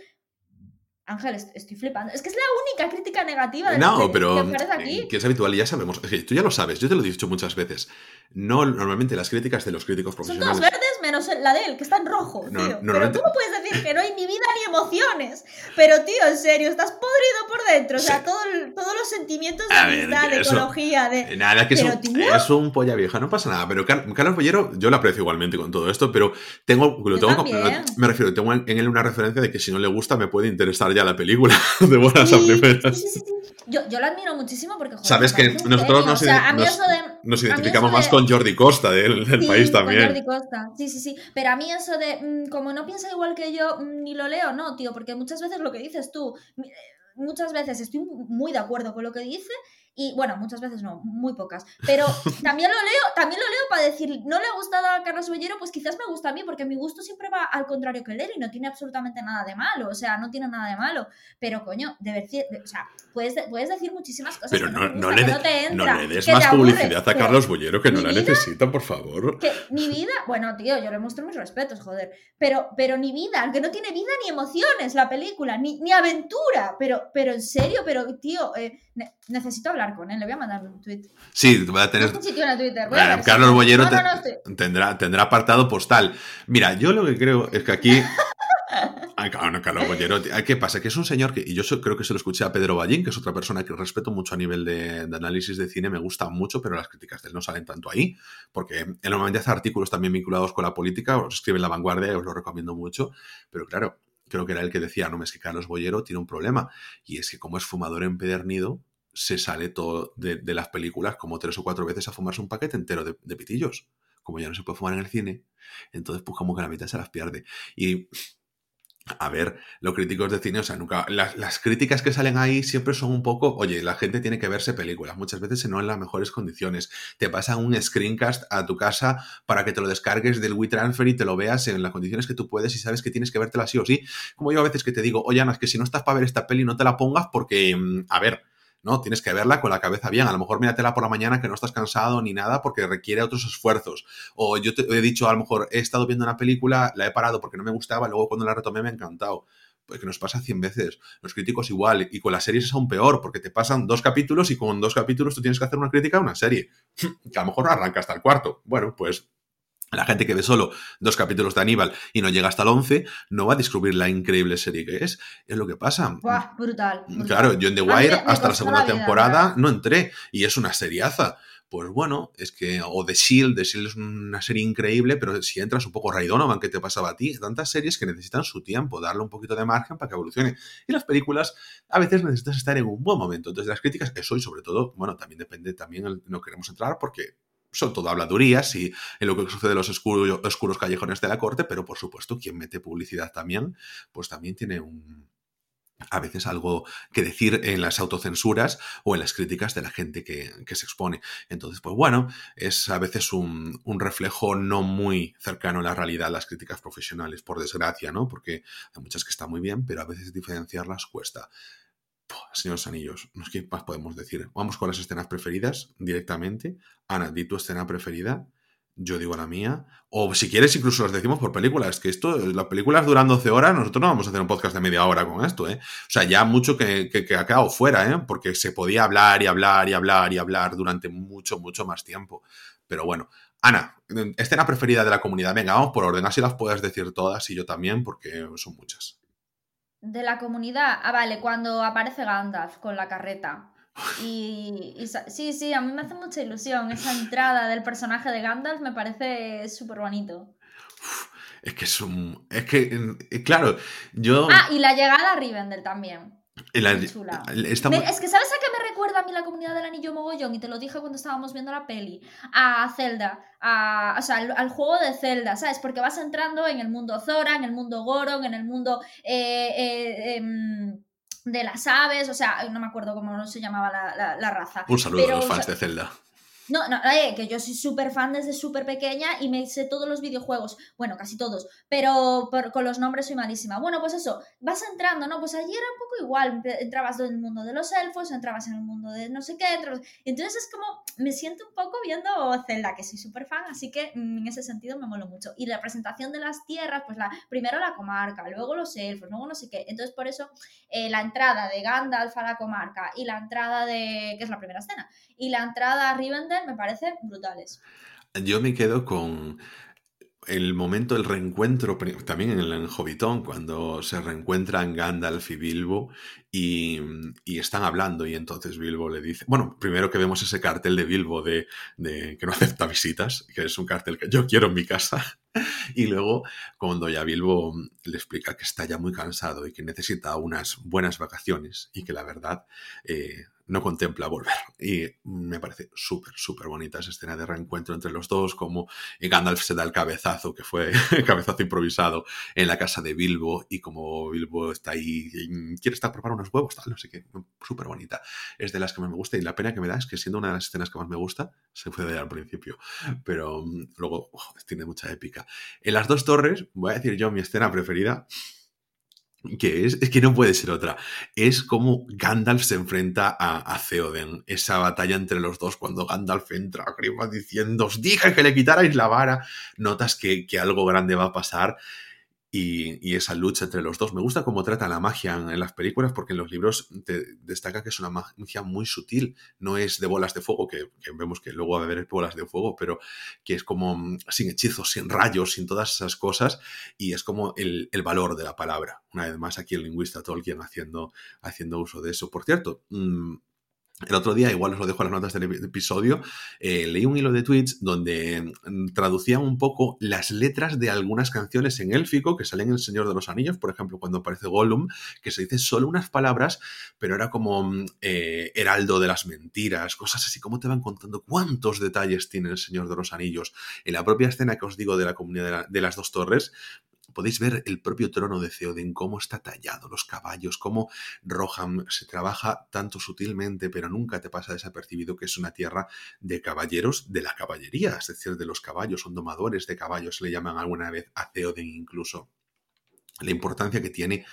Ángel, estoy flipando. Es que es la única crítica negativa de no, pero, aquí. Que es habitual y ya sabemos. Es que tú ya lo sabes, yo te lo he dicho muchas veces. No, normalmente las críticas de los críticos profesionales. Son todas menos la de él, que está en rojo, No, tío. Pero tú no puedes decir que no hay ni vida ni emociones. Pero, tío, en serio, estás podrido por dentro. O sea, Sí. todo todos los sentimientos de A amistad, de ecología, de... Nada, que es Pero, un, tío. es un polla vieja, no pasa nada. Pero Car- Carlos Bollero, yo lo aprecio igualmente con todo esto, pero tengo, lo tengo también. me refiero, tengo en él una referencia de que si no le gusta me puede interesar ya la película de buenas a Sí, primeras. sí. Yo, yo lo admiro muchísimo porque, joder, Sabes que nosotros nos, O sea, a nos- de... nos a identificamos eso más de- con Jordi Costa del, del país con también. Jordi Costa. Sí, sí, sí. Pero a mí eso de, mm, como no piensa igual que yo, mm, ni lo leo, no, tío, porque muchas veces lo que dices tú, eh, muchas veces estoy muy de acuerdo con lo que dice y, bueno, muchas veces no, muy pocas. Pero también lo leo, también lo leo para decir, no le ha gustado a Carlos Bollero, pues quizás me gusta a mí, porque mi gusto siempre va al contrario que el de él y no tiene absolutamente nada de malo, o sea, no tiene nada de malo. Pero, coño, de decir, o sea, puedes, de- puedes decir muchísimas cosas Pero que no, no le, que de- no te no entra, le des que más publicidad a Carlos Bollero que no mi la vida- necesita, por favor. que ni vida, bueno, tío, yo le muestro mis respetos, joder, pero, pero ni vida, que no tiene vida ni emociones la película, ni, ni aventura, pero, pero en serio, pero tío, eh, ne- necesito hablar con él, le voy a mandar un tweet. Sí, va a tener. No sé si tiene Twitter, voy a si- Carlos Bollero No, te- no, no, estoy- tendrá, tendrá apartado postal. Mira, yo lo que creo es que aquí. Ay, no, Carlos Bollero. ¿Qué pasa? Que es un señor que. Y yo creo que se lo escuché a Pedro Ballín, que es otra persona que respeto mucho a nivel de, de análisis de cine, me gusta mucho, pero las críticas de él no salen tanto ahí. Porque él normalmente hace artículos también vinculados con la política, os escribe en La Vanguardia os lo recomiendo mucho. Pero claro, creo que era el que decía, no, es que Carlos Bollero tiene un problema. Y es que como es fumador empedernido, se sale todo de, las películas como tres o cuatro veces a fumarse un paquete entero de, de pitillos. Como ya no se puede fumar en el cine, entonces pues como que la mitad se las pierde. Y a ver, los críticos de cine, o sea, nunca. Las, críticas que salen ahí siempre son un poco, oye, la gente tiene que verse películas, muchas veces no en las mejores condiciones. Te pasan un screencast a tu casa para que te lo descargues del WeTransfer y te lo veas en las condiciones que tú puedes y sabes que tienes que vértela sí o sí. Como yo a veces que te digo, oye, Ana, es que si no estás para ver esta peli, no te la pongas porque, mm, a ver, ¿no? Tienes que verla con la cabeza bien. A lo mejor míratela por la mañana que no estás cansado ni nada porque requiere otros esfuerzos. O yo te he dicho, a lo mejor he estado viendo una película, la he parado porque no me gustaba, luego cuando la retomé me ha encantado. Pues que nos pasa 100 veces. Los críticos igual. Y con las series es aún peor, porque te pasan dos capítulos y con dos capítulos tú tienes que hacer una crítica a una serie. Que a lo mejor arranca hasta el cuarto. Bueno, pues la gente que ve solo dos capítulos de Aníbal y no llega hasta el 11, no va a descubrir la increíble serie que es. Es lo que pasa. Buah, brutal. brutal. Claro, yo en The me- Wire me hasta la segunda la vida, temporada ¿verdad? no entré y es una seriaza. Pues bueno, es que, o The Shield, The Shield es una serie increíble, pero si entras un poco Ray Donovan, ¿qué te pasaba a ti? Tantas series que necesitan su tiempo, darle un poquito de margen para que evolucione. Y las películas, a veces necesitas estar en un buen momento. Entonces, las críticas, eso y sobre todo, bueno, también depende, también el- no queremos entrar porque son todo habladurías y en lo que sucede en los oscuros, callejones de la corte, pero por supuesto, quien mete publicidad también, pues también tiene un, a veces algo que decir en las autocensuras o en las críticas de la gente que, que se expone. Entonces, pues bueno, es a veces un, un, reflejo no muy cercano a la realidad, las críticas profesionales, por desgracia, ¿no? Porque hay muchas que están muy bien, pero a veces diferenciarlas cuesta. Puh, señores Anillos, ¿qué más podemos decir? Vamos con las escenas preferidas directamente. Ana, di tu escena preferida yo digo la mía. O si quieres, incluso las decimos por películas. Que esto, las películas duran 12 horas, nosotros no vamos a hacer un podcast de media hora con esto, ¿eh? O sea, ya mucho que, que, que ha quedado fuera, ¿eh? Porque se podía hablar y hablar y hablar y hablar durante mucho, mucho más tiempo. Pero bueno, Ana, escena preferida de la comunidad. Venga, vamos por orden, así las puedes decir todas y yo también, porque son muchas. De la comunidad, ah, vale, cuando aparece Gandalf con la carreta. Y, y, sí, sí, a mí me hace mucha ilusión esa entrada del personaje de Gandalf, me parece súper bonito. Es que es un. Es que, claro, yo. Ah, y la llegada a Rivendell también. Está es que ¿sabes a qué me recuerda a mí la comunidad del anillo mogollón? Y te lo dije cuando estábamos viendo la peli. A Zelda. A, o sea, al, al, juego de Zelda, ¿sabes? Porque vas entrando en el mundo Zora, en el mundo Goron, en el mundo. Eh, eh, eh, de las aves, o sea, no me acuerdo cómo se llamaba la, la, la raza. Un saludo Pero, a los fans o sea, de Zelda. No, no, eh, que yo soy súper fan desde súper pequeña y me sé todos los videojuegos, bueno, casi todos, pero por, con los nombres soy malísima. Bueno, pues eso, vas entrando, ¿no? Pues allí era un poco igual, entrabas en el mundo de los elfos, entrabas en el mundo de no sé qué, entrabas... entonces es como, me siento un poco viendo Zelda, que soy súper fan, así que mm, en ese sentido me moló mucho. Y la presentación de las tierras, pues la, primero la comarca, luego los elfos, luego no sé qué, entonces por eso eh, la entrada de Gandalf a la comarca y la entrada de, que es la primera escena, y la entrada a Rivendell me parece brutales. Yo me quedo con. el momento, el reencuentro, también en el Hobbitón, cuando se reencuentran Gandalf y Bilbo y, están hablando y entonces Bilbo le dice, bueno, primero que vemos ese cartel de Bilbo de, de, que no acepta visitas, que es un cartel que yo quiero en mi casa, y luego cuando ya Bilbo le explica que está ya muy cansado y que necesita unas buenas vacaciones y que la verdad eh, no contempla volver. Y me parece súper, súper bonita esa escena de reencuentro entre los dos, como Gandalf se da el cabezazo, que fue cabezazo improvisado en la casa de Bilbo, y como Bilbo está ahí, quiere estar preparar unos huevos, tal, no sé qué, súper bonita. Es de las que me gusta, y la pena que me da es que siendo una de las escenas que más me gusta, se fue de al principio, pero mm, luego tiene mucha épica. En las dos torres, voy a decir yo mi escena preferida, que es, es que no puede ser otra. Es como Gandalf se enfrenta a, a Theoden. Esa batalla entre los dos cuando Gandalf entra arriba diciendo, os dije que le quitarais la vara. Notas que, que algo grande va a pasar y, esa lucha entre los dos. Me gusta cómo tratan la magia en, las películas porque en los libros destaca que es una magia muy sutil, no es de bolas de fuego, que, vemos que luego va a haber bolas de fuego, pero que es como mm, sin hechizos, sin rayos, sin todas esas cosas y es como el, valor de la palabra. Una vez más aquí el lingüista Tolkien haciendo, haciendo uso de eso. Por cierto, mm, el otro día, igual os lo dejo en las notas del episodio, eh, leí un hilo de tweets donde mm, traducían un poco las letras de algunas canciones en élfico que salen en El Señor de los Anillos, por ejemplo, cuando aparece Gollum, que se dice solo unas palabras, pero era como mm, eh, heraldo de las mentiras, cosas así, como te van contando cuántos detalles tiene El Señor de los Anillos. En la propia escena que os digo de la comunidad de las dos torres, podéis ver el propio trono de Theoden, cómo está tallado, los caballos, cómo Rohan se trabaja tanto sutilmente, pero nunca te pasa desapercibido que es una tierra de caballeros de la caballería, es decir, de los caballos, son domadores de caballos, le llaman alguna vez a Theoden incluso. La importancia que tiene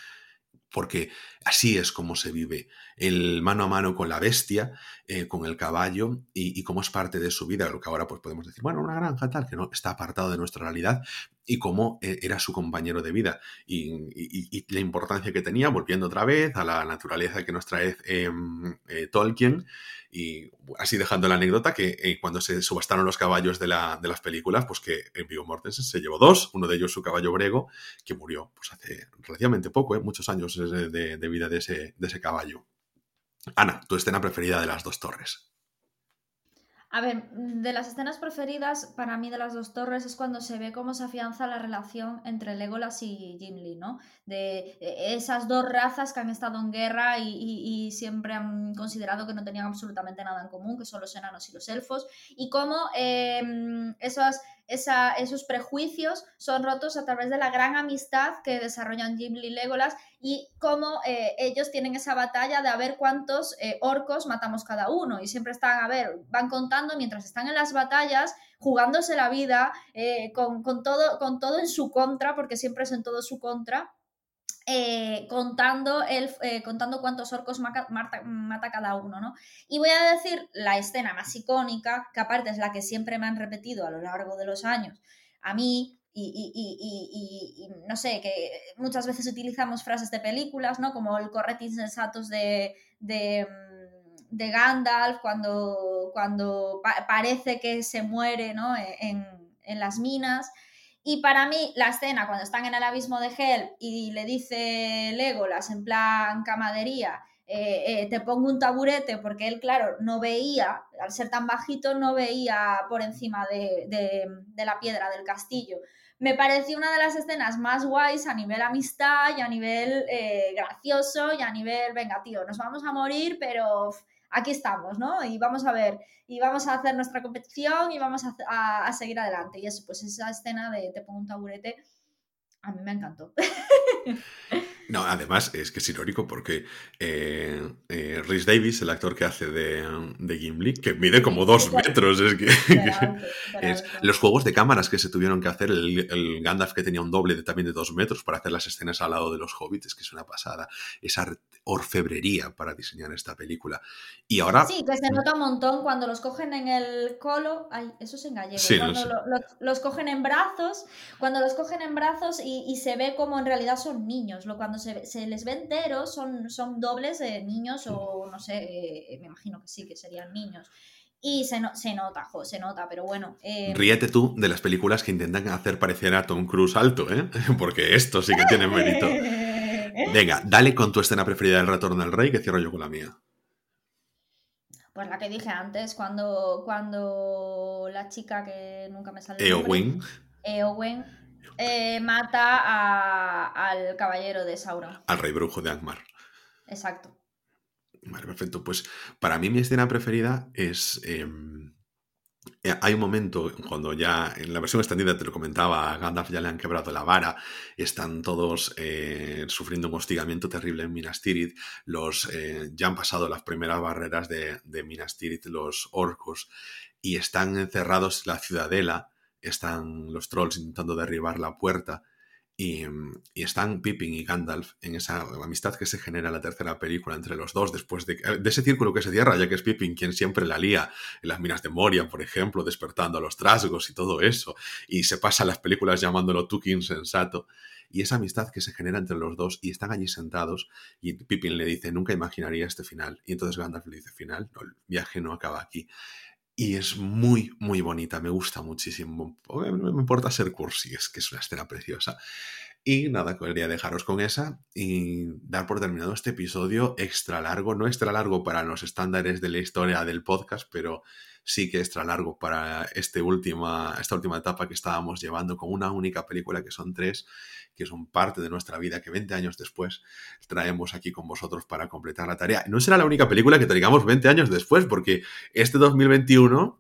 porque así es como se vive el mano a mano con la bestia, eh, con el caballo y, cómo es parte de su vida, lo que ahora pues podemos decir, bueno, una granja tal, que no está apartado de nuestra realidad y cómo eh, era su compañero de vida. Y, la importancia que tenía, volviendo otra vez a la naturaleza que nos trae eh, Tolkien y así dejando la anécdota que cuando se subastaron los caballos de, las películas, pues que en Vigo Mortensen se llevó dos, uno de ellos su caballo brego, que murió pues hace relativamente poco, muchos años de, vida de ese, de ese caballo. Ana, tu escena preferida de las dos torres. A ver, de las escenas preferidas para mí de las dos torres es cuando se ve cómo se afianza la relación entre Legolas y Gimli, ¿no? De e, esas dos razas que han estado en guerra y, siempre han considerado que no tenían absolutamente nada en común, que son los enanos y los elfos, y cómo em, esas esos prejuicios son rotos a través de la gran amistad que desarrollan Gimli y Legolas y cómo eh, ellos tienen esa batalla de a ver cuántos eh, orcos matamos cada uno. Y siempre están, a ver, van contando mientras están en las batallas, jugándose la vida, eh, con, todo, con todo en su contra, porque siempre es en todo su contra eh, contando, el, eh, contando cuántos orcos mata, cada uno, ¿no? Y voy a decir la escena más icónica, que aparte es la que siempre me han repetido a lo largo de los años, a mí, y, no sé, que muchas veces utilizamos frases de películas, ¿no? Como el correte insensatos de, de, de, Gandalf cuando, cuando parece que se muere, ¿no? En, en las minas. Y para mí, la escena cuando están en el abismo de Hell y le dice Legolas en plan camadería, eh, eh, te pongo un taburete, porque él, claro, no veía, al ser tan bajito, no veía por encima de, la piedra del castillo. Me pareció una de las escenas más guays a nivel amistad y a nivel eh, gracioso y a nivel, venga, tío, nos vamos a morir, pero aquí estamos, ¿no? Y vamos a ver, y vamos a hacer nuestra competición y vamos a, seguir adelante. Y eso, pues esa escena de te pongo un taburete, a mí me encantó. No, además es que es irónico porque eh, eh, Rhys Davis, el actor que hace de, de Gimli, que mide como dos metros, es que, es, los juegos de cámaras que se tuvieron que hacer, el, Gandalf que tenía un doble de, también de dos metros para hacer las escenas al lado de los hobbits, es que es una pasada, esa orfebrería para diseñar esta película. Y ahora... Sí, que se nota un montón cuando los cogen en el colo, ay, eso es en gallego, cuando los cogen en brazos, cuando los cogen en brazos y, y se ve como en realidad son niños, lo cuando se, les ve enteros son, son dobles de niños o no sé, eh, me imagino que sí, que serían niños. Y se, se nota, jo, se nota, pero bueno. Eh... Ríete tú de las películas que intentan hacer parecer a Tom Cruise alto, ¿eh? Porque esto sí que tiene mérito. Venga, dale con tu escena preferida del Retorno del Rey, que cierro yo con la mía. Pues la que dije antes, cuando, cuando la chica que nunca me sale. Eowyn. Eowyn eh, mata a, al caballero de Sauron. Al rey brujo de Angmar. Exacto. Vale, perfecto. Pues para mí mi escena preferida es... Em, eh, hay un momento cuando ya en la versión extendida te lo comentaba, a Gandalf ya le han quebrado la vara, están todos eh, sufriendo un hostigamiento terrible en Minas Tirith, los, eh, ya han pasado las primeras barreras de, de Minas Tirith, los orcos, y están encerrados en la ciudadela, están los trolls intentando derribar la puerta, Mm, y, están Pippin y Gandalf en esa amistad que se genera en la tercera película entre los dos, después de, de, ese círculo que se cierra, ya que es Pippin quien siempre la lía en las minas de Moria, por ejemplo, despertando a los trasgos y todo eso, y se pasa las películas llamándolo Tuki insensato. Y esa amistad que se genera entre los dos, y están allí sentados, y Pippin le dice, nunca imaginaría este final. Y entonces Gandalf le dice, final, no, el viaje no acaba aquí. Y es muy, muy bonita, me gusta muchísimo. No me importa ser cursi, es que es una escena preciosa. Y nada, quería dejaros con esa y dar por terminado este episodio extra largo, no extra largo para los estándares de la historia del podcast, pero sí que extra largo para este última, esta última etapa que estábamos llevando con una única película que son tres, que son parte de nuestra vida, que 20 años después traemos aquí con vosotros para completar la tarea. No será la única película que traigamos 20 años después, porque este 2021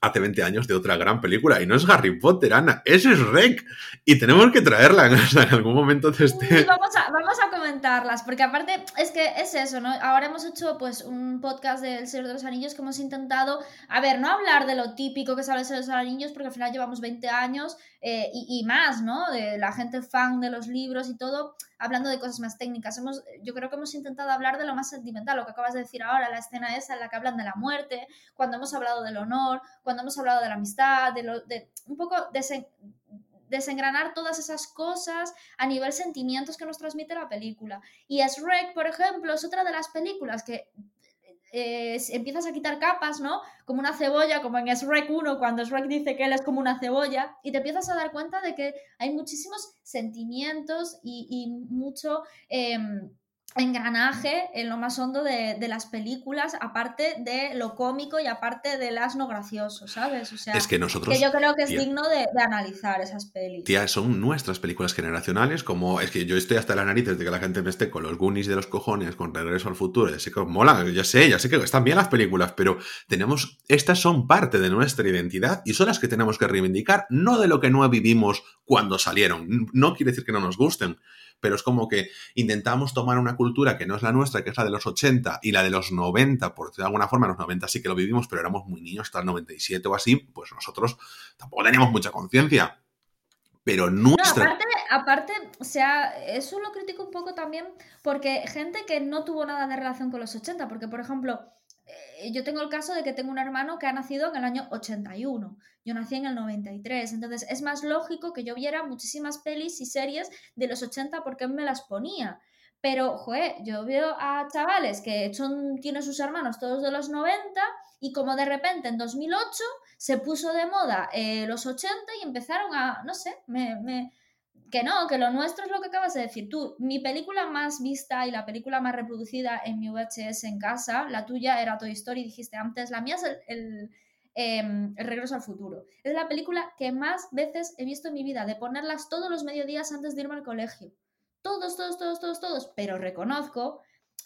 hace 20 años de otra gran película. Y no es Harry Potter, Ana, es Rec. Y tenemos que traerla en, algún momento de este... vamos, a, comentarlas, porque aparte es que es eso, ¿no? Ahora hemos hecho pues un podcast del Señor de los Anillos que hemos intentado, a ver, no hablar de lo típico que sale el Señor de los Anillos, porque al final llevamos 20 años eh, y, más, ¿no? De la gente fan de los libros y todo hablando de cosas más técnicas. Hemos, yo creo que hemos intentado hablar de lo más sentimental, lo que acabas de decir ahora, la escena esa en la que hablan de la muerte, cuando hemos hablado del honor, cuando hemos hablado de la amistad, de, lo, de un poco desengranar todas esas cosas a nivel sentimientos que nos transmite la película. Y Shrek, por ejemplo, es otra de las películas que eh, empiezas a quitar capas, ¿no? Como una cebolla, como en Shrek 1, cuando Shrek dice que él es como una cebolla, y te empiezas a dar cuenta de que hay muchísimos sentimientos y, mucho... Em, engranaje en lo más hondo de, las películas, aparte de lo cómico y aparte del asno gracioso, ¿sabes? O sea, es que nosotros. yo creo que es digno de, analizar esas películas. Tía, son nuestras películas generacionales, como es que yo estoy hasta la nariz de que la gente me esté con los Goonies de los cojones, con Regreso al Futuro, ya sé que mola, ya sé, ya sé que están bien las películas, pero tenemos. Estas son parte de nuestra identidad y son las que tenemos que reivindicar, no de lo que no vivimos cuando salieron. No quiere decir que no nos gusten pero es como que intentamos tomar una cultura que no es la nuestra, que es la de los 80 y la de los 90, por de alguna forma, los 90 sí que lo vivimos, pero éramos muy niños, hasta el 97 o así, pues nosotros tampoco teníamos mucha conciencia. Pero nuestra... aparte, aparte, o sea, eso lo critico un poco también porque gente que no tuvo nada de relación con los 80, porque por ejemplo, eh, yo tengo el caso de que tengo un hermano que ha nacido en el año 81. Yo nací en el 93. Entonces es más lógico que yo viera muchísimas pelis y series de los 80 porque me las ponía. Pero, joder, yo veo a chavales que son, tienen sus hermanos todos de los 90 y como de repente en 2008 se puso de moda eh, los 80 y empezaron a, no sé, me, me, que no, que lo nuestro es lo que acabas de decir tú. Mi película más vista y la película más reproducida en mi VHS en casa, la tuya era Toy Story, dijiste antes, la mía es el, em, el, Regreso al Futuro. Es la película que más veces he visto en mi vida, de ponerlas todos los mediodías antes de irme al colegio. Todos, todos, todos, todos, todos. Pero reconozco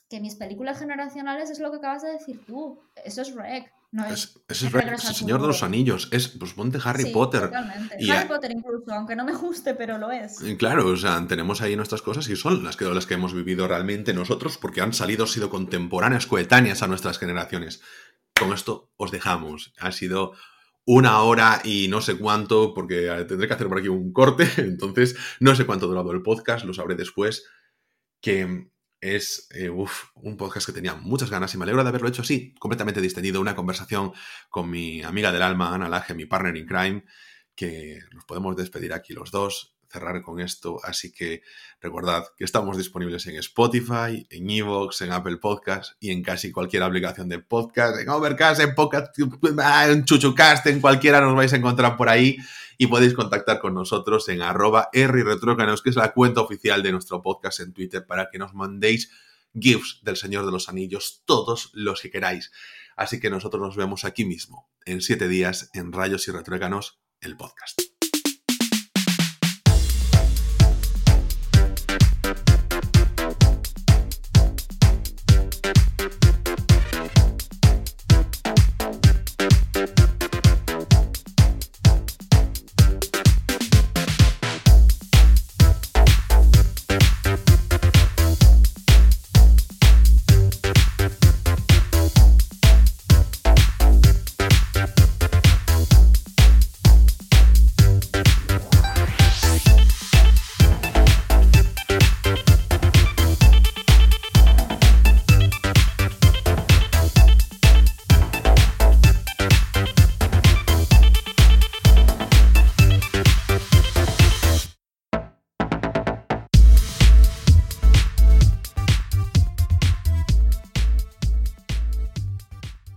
que mis películas generacionales es lo que acabas de decir tú. Eso es Rec. No es, es, el, el Señor de los Anillos, es, pues ponte Harry Potter. Totalmente. Y Harry Potter incluso, aunque no me guste, pero lo es. Claro, o sea, tenemos ahí nuestras cosas y son las que, las que hemos vivido realmente nosotros porque han salido, sido contemporáneas, coetáneas a nuestras generaciones. Con esto os dejamos. Ha sido una hora y no sé cuánto, porque tendré que hacer por aquí un corte, entonces no sé cuánto ha durado el podcast, lo sabré después, que es eh, un podcast que tenía muchas ganas y me alegro de haberlo hecho así, completamente distendido, una conversación con mi amiga del alma, Ana Laje, mi partner in crime, que nos podemos despedir aquí los dos, cerrar con esto. Así que recordad que estamos disponibles en Spotify, en Evox, en Apple Podcast y en casi cualquier aplicación de podcast, en Overcast, en Podcast, en Chuchucast, en cualquiera nos vais a encontrar por ahí y podéis contactar con nosotros en arroba rretrócanos, que es la cuenta oficial de nuestro podcast en Twitter, para que nos mandéis GIFs del Señor de los Anillos, todos los que queráis. Así que nosotros nos vemos aquí mismo, en siete días, en Rayos y Retruécanos, el podcast.